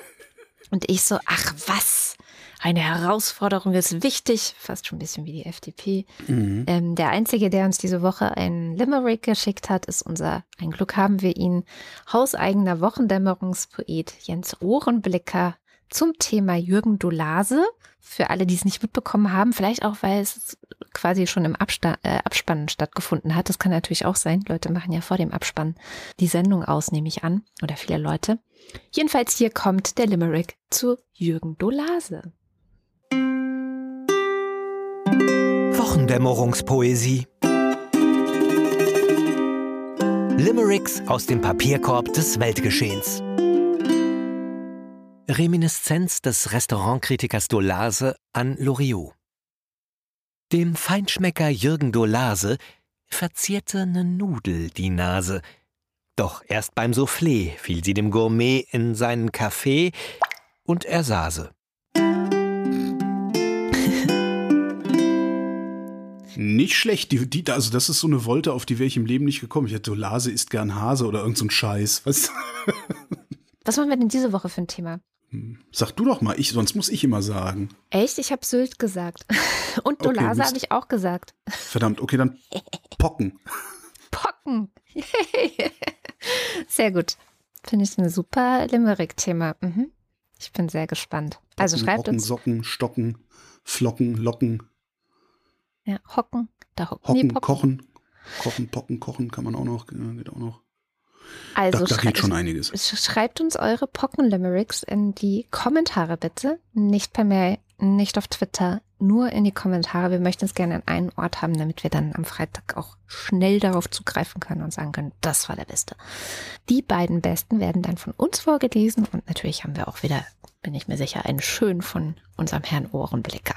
Speaker 1: Und ich so, ach was, eine Herausforderung ist wichtig. Fast schon ein bisschen wie die FDP.
Speaker 2: Mhm.
Speaker 1: Ähm, der Einzige, der uns diese Woche einen Limerick geschickt hat, ist unser, ein Glück haben wir ihn, hauseigener Wochendämmerungspoet Jens Ohrenblicker zum Thema Jürgen Dolase. Für alle, die es nicht mitbekommen haben, vielleicht auch, weil es quasi schon im Absta äh, Abspann stattgefunden hat. Das kann natürlich auch sein. Leute machen ja vor dem Abspann die Sendung aus, nehme ich an. Oder viele Leute. Jedenfalls hier kommt der Limerick zu Jürgen Dolase.
Speaker 4: Wochendämmerungspoesie. Limericks aus dem Papierkorb des Weltgeschehens. Reminiszenz des Restaurantkritikers Dolase an Loriot. Dem Feinschmecker Jürgen Dolase verzierte ne Nudel die Nase. Doch erst beim Soufflé fiel sie dem Gourmet in seinen Kaffee und er sase.
Speaker 2: Nicht schlecht. Die, die, also das ist so eine Wolte, auf die wäre ich im Leben nicht gekommen. Ich hätte so Lase isst gern Hase oder irgend so ein Scheiß. Was?
Speaker 1: Was machen wir denn diese Woche für ein Thema?
Speaker 2: Sag du doch mal, ich, sonst muss ich immer sagen.
Speaker 1: Echt? Ich habe Sylt gesagt. [laughs] Und
Speaker 2: Okay,
Speaker 1: Dolase
Speaker 2: Mist.
Speaker 1: habe ich auch gesagt.
Speaker 2: Verdammt, okay, dann [laughs] Pocken.
Speaker 1: Pocken. [laughs] sehr gut. Finde ich ein super Limerick-Thema. Mhm. Ich bin sehr gespannt. Also
Speaker 2: Pocken,
Speaker 1: schreibt
Speaker 2: Rocken,
Speaker 1: uns.
Speaker 2: Socken, Stocken, Flocken, Locken,
Speaker 1: Ja, hocken. Da hocken. Nee,
Speaker 2: Hocken,
Speaker 1: pocken.
Speaker 2: Kochen. Kochen, Pocken, Kochen kann man auch noch, äh, geht auch noch.
Speaker 1: Also
Speaker 2: da da geht schon einiges.
Speaker 1: sch- schreibt uns eure Pocken-Limericks in die Kommentare bitte. Nicht per Mail, nicht auf Twitter, nur in die Kommentare. Wir möchten es gerne an einen Ort haben, damit wir dann am Freitag auch schnell darauf zugreifen können und sagen können, das war der Beste. Die beiden Besten werden dann von uns vorgelesen und natürlich haben wir auch wieder, bin ich mir sicher, einen schön von unserem Herrn Ohrenblicker.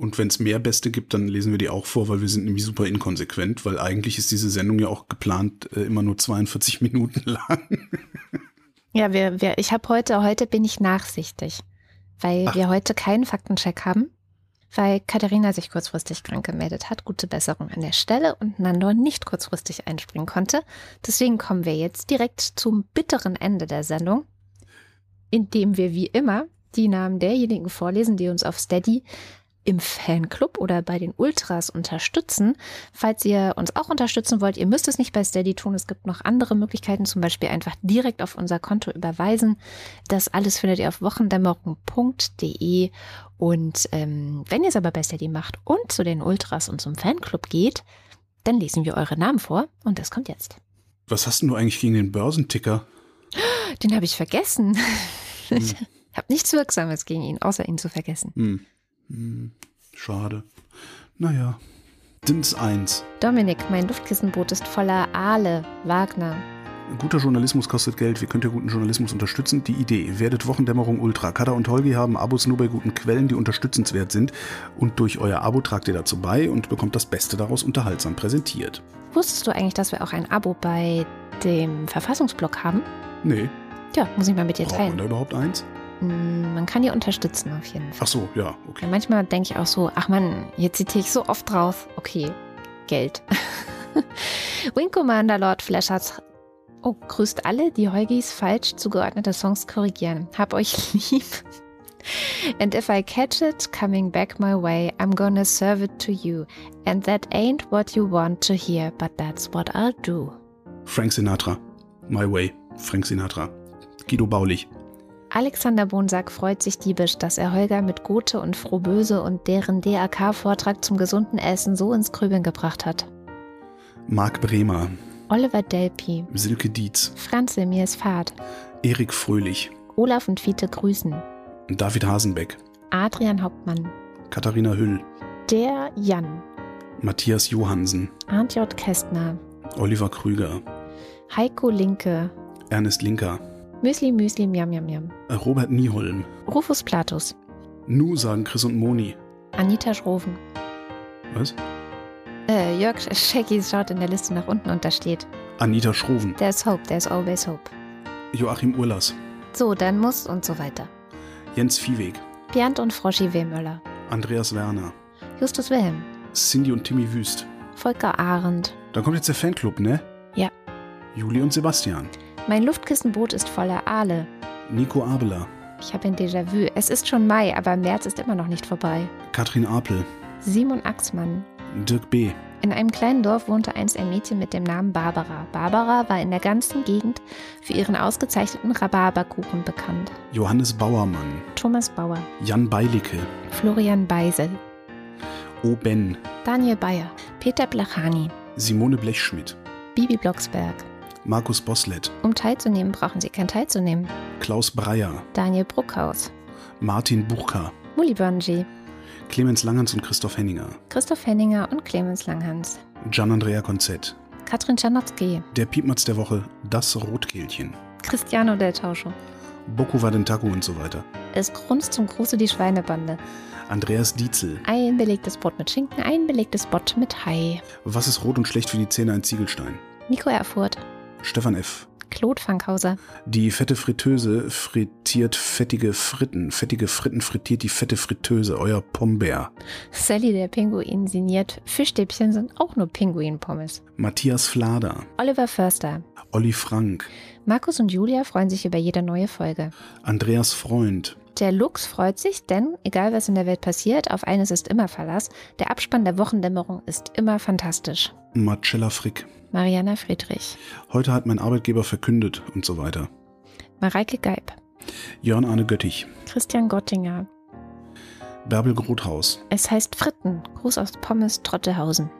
Speaker 2: Und wenn es mehr Beste gibt, dann lesen wir die auch vor, weil wir sind nämlich super inkonsequent, weil eigentlich ist diese Sendung ja auch geplant äh, immer nur 42 [laughs] Minuten lang.
Speaker 1: Ja, wir, wir, ich habe heute, heute bin ich nachsichtig, weil
Speaker 2: Ach.
Speaker 1: wir heute keinen Faktencheck haben, weil Katharina sich kurzfristig krank gemeldet hat. Gute Besserung an der Stelle und Nando nicht kurzfristig einspringen konnte. Deswegen kommen wir jetzt direkt zum bitteren Ende der Sendung, indem wir wie immer die Namen derjenigen vorlesen, die uns auf Steady im Fanclub oder bei den Ultras unterstützen. Falls ihr uns auch unterstützen wollt, ihr müsst es nicht bei Steady tun. Es gibt noch andere Möglichkeiten, zum Beispiel einfach direkt auf unser Konto überweisen. Das alles findet ihr auf wochendämmerung.de. Und ähm, wenn ihr es aber bei Steady macht und zu den Ultras und zum Fanclub geht, dann lesen wir eure Namen vor und das kommt jetzt.
Speaker 2: Was hast denn du eigentlich gegen den Börsenticker?
Speaker 1: Den habe ich vergessen. [laughs] Ich habe nichts Wirksames gegen ihn, außer ihn zu vergessen.
Speaker 2: Hm. Hm. Schade. Naja. Dins 1.
Speaker 1: Dominik, mein Luftkissenboot ist voller Aale. Wagner.
Speaker 2: Guter Journalismus kostet Geld. Wie könnt ihr guten Journalismus unterstützen? Die Idee. Werdet Wochendämmerung Ultra. Kada und Holgi haben Abos nur bei guten Quellen, die unterstützenswert sind. Und durch euer Abo tragt ihr dazu bei und bekommt das Beste daraus unterhaltsam präsentiert.
Speaker 1: Wusstest du eigentlich, dass wir auch ein Abo bei dem Verfassungsblog haben?
Speaker 2: Nee.
Speaker 1: Ja, muss ich mal mit dir
Speaker 2: Braucht man
Speaker 1: teilen.
Speaker 2: da überhaupt eins?
Speaker 1: Mm, Man kann die unterstützen auf jeden Fall.
Speaker 2: Ach so, ja, okay.
Speaker 1: Ja, manchmal denke ich auch so, ach man, jetzt zitiere ich so oft drauf. Okay, Geld. [laughs] Wing Commander Lord Flashers. Oh, grüßt alle, die Heugis falsch zugeordnete Songs korrigieren. Hab euch [laughs] lieb. And if I catch it coming back my way, I'm gonna serve it to you. And that ain't what you want to hear, but that's what I'll do.
Speaker 2: Frank Sinatra. My Way. Frank Sinatra. Guido Baulich.
Speaker 1: Alexander Bonsack freut sich diebisch, dass er Holger mit Gothe und Frohböse und deren DAK-Vortrag zum gesunden Essen so ins Grübeln gebracht hat.
Speaker 2: Marc Bremer.
Speaker 1: Oliver Delpi,
Speaker 2: Silke Dietz.
Speaker 1: Franzl, mir ist Fahrt,
Speaker 2: Erik Fröhlich.
Speaker 1: Olaf und Fiete grüßen,
Speaker 2: David Hasenbeck.
Speaker 1: Adrian Hauptmann,
Speaker 2: Katharina Hüll.
Speaker 1: der Jan,
Speaker 2: Matthias Johansen.
Speaker 1: Arndt J. Kästner,
Speaker 2: Oliver Krüger.
Speaker 1: Heiko Linke,
Speaker 2: Ernest Linker.
Speaker 1: Müsli Müsli Miam Miam Miam,
Speaker 2: Robert Nieholm.
Speaker 1: Rufus Platus,
Speaker 2: Nu sagen Chris und Moni.
Speaker 1: Anita Schroven.
Speaker 2: Was?
Speaker 1: Äh, Jörg Schecki schaut in der Liste nach unten und da steht,
Speaker 2: Anita Schroven.
Speaker 1: there's hope, there's always hope.
Speaker 2: Joachim Urlas.
Speaker 1: So, dann muss und so weiter.
Speaker 2: Jens Viehweg.
Speaker 1: Bernd und Froschi W. Möller,
Speaker 2: Andreas Werner.
Speaker 1: Justus Wilhelm,
Speaker 2: Cindy und Timmy Wüst.
Speaker 1: Volker Arendt.
Speaker 2: Dann kommt jetzt der Fanclub, ne?
Speaker 1: Ja.
Speaker 2: Juli und Sebastian.
Speaker 1: Mein Luftkissenboot ist voller Aale.
Speaker 2: Nico Abela.
Speaker 1: Ich habe ein Déjà-vu. Es ist schon Mai, aber März ist immer noch nicht vorbei.
Speaker 2: Katrin Apel.
Speaker 1: Simon Axmann.
Speaker 2: Dirk B.
Speaker 1: In einem kleinen Dorf wohnte einst ein Mädchen mit dem Namen Barbara. Barbara war in der ganzen Gegend für ihren ausgezeichneten Rhabarberkuchen bekannt.
Speaker 2: Johannes Bauermann.
Speaker 1: Thomas Bauer,
Speaker 2: Jan Beilicke.
Speaker 1: Florian Beisel,
Speaker 2: O. Ben.
Speaker 1: Daniel Bayer, Peter Blachani,
Speaker 2: Simone Blechschmidt.
Speaker 1: Bibi Blocksberg.
Speaker 2: Markus Boslett.
Speaker 1: Um teilzunehmen, brauchen Sie kein teilzunehmen.
Speaker 2: Klaus Breyer.
Speaker 1: Daniel Bruckhaus,
Speaker 2: Martin Buchka.
Speaker 1: Muli Bönji,
Speaker 2: Clemens Langhans und Christoph Henninger.
Speaker 1: Christoph Henninger und Clemens Langhans.
Speaker 2: Gian-Andrea Konzett.
Speaker 1: Katrin Czarnocki,
Speaker 2: Der Piepmatz der Woche. Das Rotkehlchen.
Speaker 1: Cristiano del Tauscho.
Speaker 2: Boku Wadentaku und so weiter.
Speaker 1: Es grunzt zum Gruße die Schweinebande.
Speaker 2: Andreas Dietzel.
Speaker 1: Ein belegtes Brot mit Schinken, ein belegtes Brot mit Hai.
Speaker 2: Was ist rot und schlecht für die Zähne ein Ziegelstein?
Speaker 1: Nico Erfurt,
Speaker 2: Stefan F.
Speaker 1: Claude Fankhauser,
Speaker 2: Die fette Fritteuse frittiert fettige Fritten. Fettige Fritten frittiert die fette Fritteuse. Euer Pombeer.
Speaker 1: Sally der Pinguin sinniert, Fischstäbchen sind auch nur Pinguinpommes.
Speaker 2: Matthias Flader.
Speaker 1: Oliver Förster,
Speaker 2: Olli Frank.
Speaker 1: Markus und Julia freuen sich über jede neue Folge.
Speaker 2: Andreas Freund.
Speaker 1: Der Lux freut sich, denn egal was in der Welt passiert, auf eines ist immer Verlass. Der Abspann der Wochendämmerung ist immer fantastisch.
Speaker 2: Marcella Frick.
Speaker 1: Mariana Friedrich,
Speaker 2: Heute hat mein Arbeitgeber verkündet und so weiter.
Speaker 1: Mareike Geib,
Speaker 2: Jörn Arne Göttich.
Speaker 1: Christian Gottinger.
Speaker 2: Bärbel Grothaus.
Speaker 1: Es heißt Fritten, Gruß aus Pommes Trottehausen.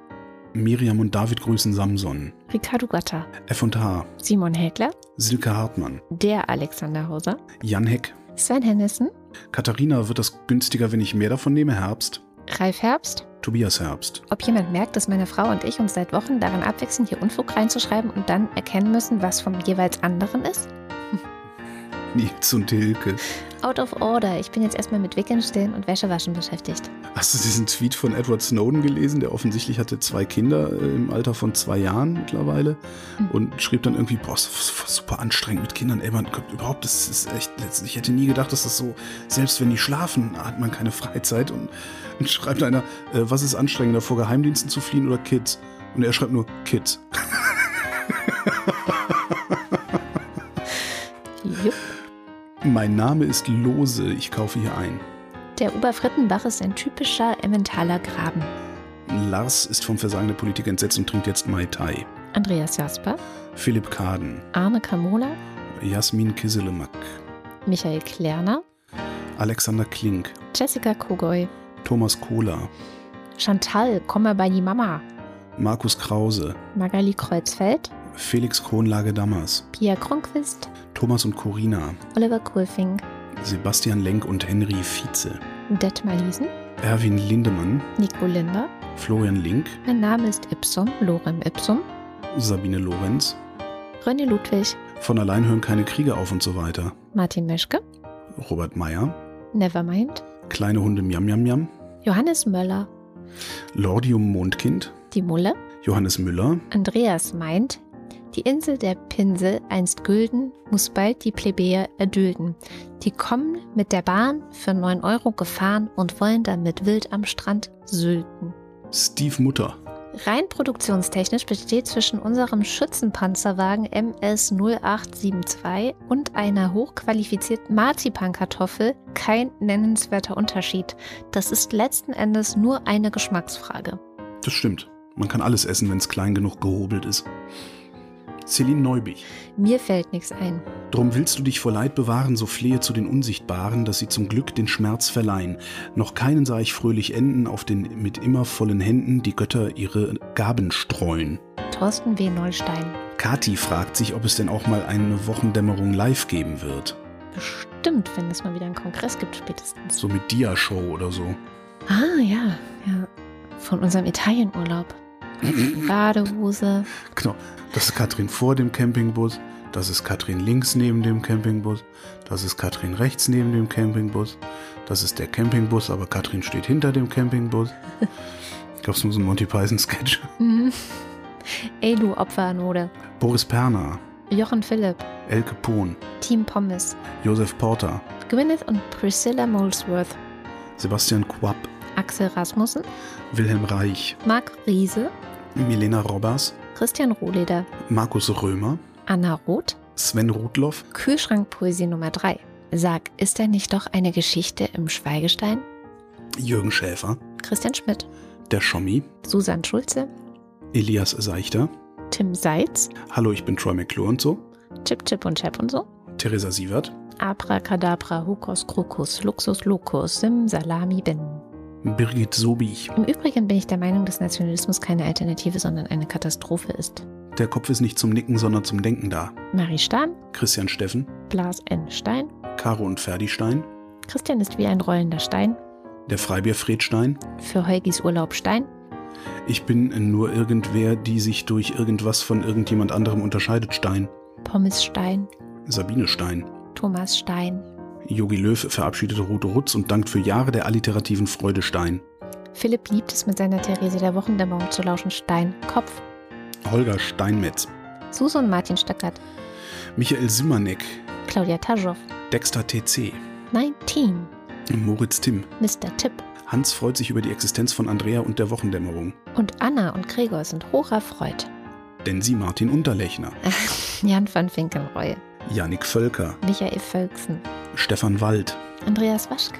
Speaker 2: Miriam und David grüßen Samson.
Speaker 1: Ricardo Gatter,
Speaker 2: F&H.
Speaker 1: Simon Häkler,
Speaker 2: Silke Hartmann.
Speaker 1: der Alexander Hauser,
Speaker 2: Jan Heck.
Speaker 1: Sven Hennissen,
Speaker 2: Katharina, wird das günstiger, wenn ich mehr davon nehme? Herbst.
Speaker 1: Ralf Herbst.
Speaker 2: Tobias Herbst.
Speaker 1: Ob jemand merkt, dass meine Frau und ich uns seit Wochen daran abwechseln, hier Unfug reinzuschreiben und dann erkennen müssen, was vom jeweils anderen ist? [laughs]
Speaker 2: Nils und Hilke.
Speaker 1: Out of order. Ich bin jetzt erstmal mit Wickeln, Stillen und Wäschewaschen beschäftigt.
Speaker 2: Hast du diesen Tweet von Edward Snowden gelesen? Der offensichtlich hatte zwei Kinder äh, im Alter von zwei Jahren mittlerweile
Speaker 1: Mhm.
Speaker 2: und schrieb dann irgendwie, boah, super anstrengend mit Kindern. Ey, man kommt überhaupt, das ist echt, ich hätte nie gedacht, dass das so, selbst wenn die schlafen, hat man keine Freizeit. Und, und [laughs] schreibt einer, äh, was ist anstrengender, vor Geheimdiensten zu fliehen oder Kids? Und er schreibt nur Kids. [laughs]
Speaker 1: Jupp.
Speaker 2: Mein Name ist Lose, ich kaufe hier ein.
Speaker 1: Der Oberfrittenbach ist ein typischer Emmentaler Graben.
Speaker 2: Lars ist vom Versagen der Politik entsetzt und trinkt jetzt Mai Tai.
Speaker 1: Andreas Jasper,
Speaker 2: Philipp Kaden,
Speaker 1: Arne Kamola,
Speaker 2: Jasmin Kisselemak,
Speaker 1: Michael Klerner,
Speaker 2: Alexander Klink,
Speaker 1: Jessica Kogoy,
Speaker 2: Thomas Kohler,
Speaker 1: Chantal, komm mal bei die Mama,
Speaker 2: Markus Krause,
Speaker 1: Magali Kreuzfeld,
Speaker 2: Felix Kronlage-Dammers,
Speaker 1: Pia Kronquist,
Speaker 2: Thomas und Corina,
Speaker 1: Oliver Kohlfink,
Speaker 2: Sebastian Lenk und Henry Vize,
Speaker 1: Detmar Liesen,
Speaker 2: Erwin Lindemann,
Speaker 1: Nico Linder.
Speaker 2: Florian Link,
Speaker 1: Mein Name ist Ipsum, Lorem Ipsum,
Speaker 2: Sabine Lorenz,
Speaker 1: René Ludwig,
Speaker 2: von allein hören keine Kriege auf und so weiter,
Speaker 1: Martin Meschke,
Speaker 2: Robert Meyer,
Speaker 1: Nevermind,
Speaker 2: Kleine Hunde Miam Miam Miam,
Speaker 1: Johannes Möller,
Speaker 2: Lordium Mondkind,
Speaker 1: die Mulle,
Speaker 2: Johannes Müller,
Speaker 1: Andreas meint, die Insel der Pinsel, einst Gülden, muss bald die Plebejer erdulden. Die kommen mit der Bahn für 9 Euro gefahren und wollen damit wild am Strand sülten.
Speaker 2: Steve Mutter,
Speaker 1: Rein produktionstechnisch besteht zwischen unserem Schützenpanzerwagen MS 0872 und einer hochqualifizierten Marzipankartoffel kein nennenswerter Unterschied. Das ist letzten Endes nur eine Geschmacksfrage.
Speaker 2: das stimmt. Man kann alles essen, wenn es klein genug gehobelt ist. Celine Neubich.
Speaker 1: Mir fällt nichts ein.
Speaker 2: Drum willst du dich vor Leid bewahren, so flehe zu den Unsichtbaren, dass sie zum Glück den Schmerz verleihen. Noch keinen sah ich fröhlich enden, auf den mit immer vollen Händen die Götter ihre Gaben streuen.
Speaker 1: Thorsten W. Neustein.
Speaker 2: Kati fragt sich, ob es denn auch mal eine Wochendämmerung live geben wird.
Speaker 1: Bestimmt, wenn es mal wieder einen Kongress gibt, spätestens.
Speaker 2: So mit Dia-Show oder so.
Speaker 1: Ah, ja, ja. Von unserem Italienurlaub. [clears throat] Badehose.
Speaker 2: Genau. Das ist Katrin vor dem Campingbus. Das ist Katrin links neben dem Campingbus. Das ist Katrin rechts neben dem Campingbus. Das ist der Campingbus, aber Katrin steht hinter dem Campingbus. [laughs] Ich glaube, es muss ein Monty Python-Sketch.
Speaker 1: Mhm. Ey, du Opferanode.
Speaker 2: Boris Perner,
Speaker 1: Jochen Philipp.
Speaker 2: Elke Pohn,
Speaker 1: Team Pommes.
Speaker 2: Josef Porter,
Speaker 1: Gwyneth und Priscilla Molesworth.
Speaker 2: Sebastian Quapp,
Speaker 1: Axel Rasmussen.
Speaker 2: Wilhelm Reich,
Speaker 1: Marc Riese.
Speaker 2: Milena Robbers,
Speaker 1: Christian Rohleder.
Speaker 2: Markus Römer,
Speaker 1: Anna Roth.
Speaker 2: Sven Rudloff,
Speaker 1: Kühlschrankpoesie Nummer 3. Sag, ist da nicht doch eine Geschichte im Schweigestein?
Speaker 2: Jürgen Schäfer,
Speaker 1: Christian Schmidt.
Speaker 2: der Schommi,
Speaker 1: Susanne Schulze.
Speaker 2: Elias Seichter,
Speaker 1: Tim Seitz.
Speaker 2: Hallo, ich bin Troy McClure und so,
Speaker 1: Chip Chip und Chap und so.
Speaker 2: Theresa Sievert,
Speaker 1: Abracadabra, Hokus Krokus, Luxus Locus, Sim Salami Bin.
Speaker 2: Birgit Sobich.
Speaker 1: Im Übrigen bin ich der Meinung, dass Nationalismus keine Alternative, sondern eine Katastrophe ist.
Speaker 2: Der Kopf ist nicht zum Nicken, sondern zum Denken da.
Speaker 1: Marie Stahn,
Speaker 2: Christian Steffen,
Speaker 1: Blas N. Stein.
Speaker 2: Caro und Ferdi Stein,
Speaker 1: Christian ist wie ein rollender Stein.
Speaker 2: der Freibier Fred Stein.
Speaker 1: Für Heugis Urlaub Stein.
Speaker 2: Ich bin nur irgendwer, die sich durch irgendwas von irgendjemand anderem unterscheidet. Stein.
Speaker 1: Pommes Stein.
Speaker 2: Sabine Stein.
Speaker 1: Thomas Stein.
Speaker 2: Yogi Löw verabschiedete Rote Rutz und dankt für Jahre der alliterativen Freude Stein.
Speaker 1: Philipp liebt es, mit seiner Therese der Wochendämmerung zu lauschen. Stein. Kopf.
Speaker 2: Holger Steinmetz.
Speaker 1: Susan Martin Stöckert.
Speaker 2: Michael Simanek.
Speaker 1: Claudia Taschow.
Speaker 2: Dexter TC.
Speaker 1: 19.
Speaker 2: Moritz Timm.
Speaker 1: Mr. Tipp.
Speaker 2: Hans freut sich über die Existenz von Andrea und der Wochendämmerung.
Speaker 1: Und Anna und Gregor sind hoch erfreut.
Speaker 2: Denn sie Martin Unterlechner. [laughs]
Speaker 1: Jan van Finkenreue.
Speaker 2: Yannick Völker.
Speaker 1: Michael Völksen.
Speaker 2: Stefan Wald.
Speaker 1: Andreas Waschk.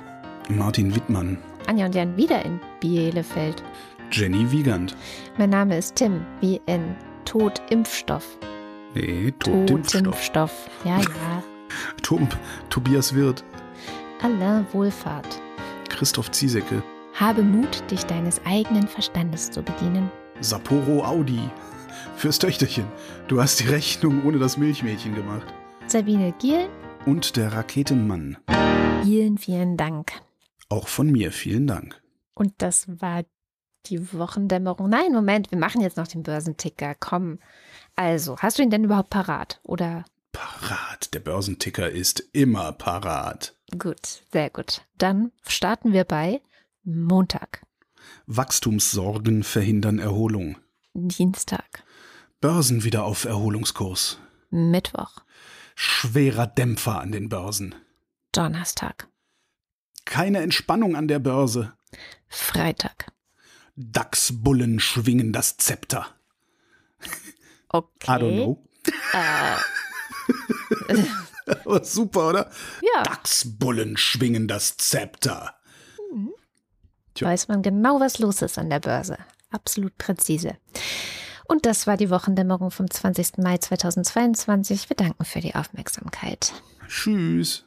Speaker 2: Martin Wittmann.
Speaker 1: Anja und Jan wieder in Bielefeld.
Speaker 2: Jenny Wiegand.
Speaker 1: Mein Name ist Tim, wie in Tod Impfstoff.
Speaker 2: Nee, Totimpfstoff.
Speaker 1: Totimpfstoff. Ja, ja. [laughs]
Speaker 2: Tump. Tobias Wirth.
Speaker 1: Aller Wohlfahrt.
Speaker 2: Christoph Ziesecke.
Speaker 1: Habe Mut, dich deines eigenen Verstandes zu bedienen.
Speaker 2: Sapporo Audi. Fürs Töchterchen. Du hast die Rechnung ohne das Milchmädchen gemacht.
Speaker 1: Sabine Giel,
Speaker 2: Und der Raketenmann.
Speaker 1: vielen, vielen Dank.
Speaker 2: Auch von mir vielen Dank.
Speaker 1: Und das war die Wochendämmerung. Nein, Moment, wir machen jetzt noch den Börsenticker. Komm. Also, hast du ihn denn überhaupt parat? Oder
Speaker 2: Parat. Der Börsenticker ist immer parat.
Speaker 1: gut, sehr gut. Dann starten wir bei Montag,
Speaker 2: Wachstumssorgen verhindern Erholung.
Speaker 1: Dienstag,
Speaker 2: Börsen wieder auf Erholungskurs.
Speaker 1: Mittwoch,
Speaker 2: Schwerer Dämpfer an den Börsen.
Speaker 1: Donnerstag,
Speaker 2: Keine Entspannung an der Börse.
Speaker 1: Freitag.
Speaker 2: DAX-Bullen schwingen das Zepter.
Speaker 1: Okay.
Speaker 2: I don't know.
Speaker 1: Äh, [laughs]
Speaker 2: Aber super, oder?
Speaker 1: ja,
Speaker 2: DAX-Bullen schwingen das Zepter.
Speaker 1: Tja. weiß man genau, was los ist an der Börse. Absolut präzise. Und das war die Wochendämmerung vom 20. Mai 2022. Wir danken für die Aufmerksamkeit.
Speaker 2: Tschüss.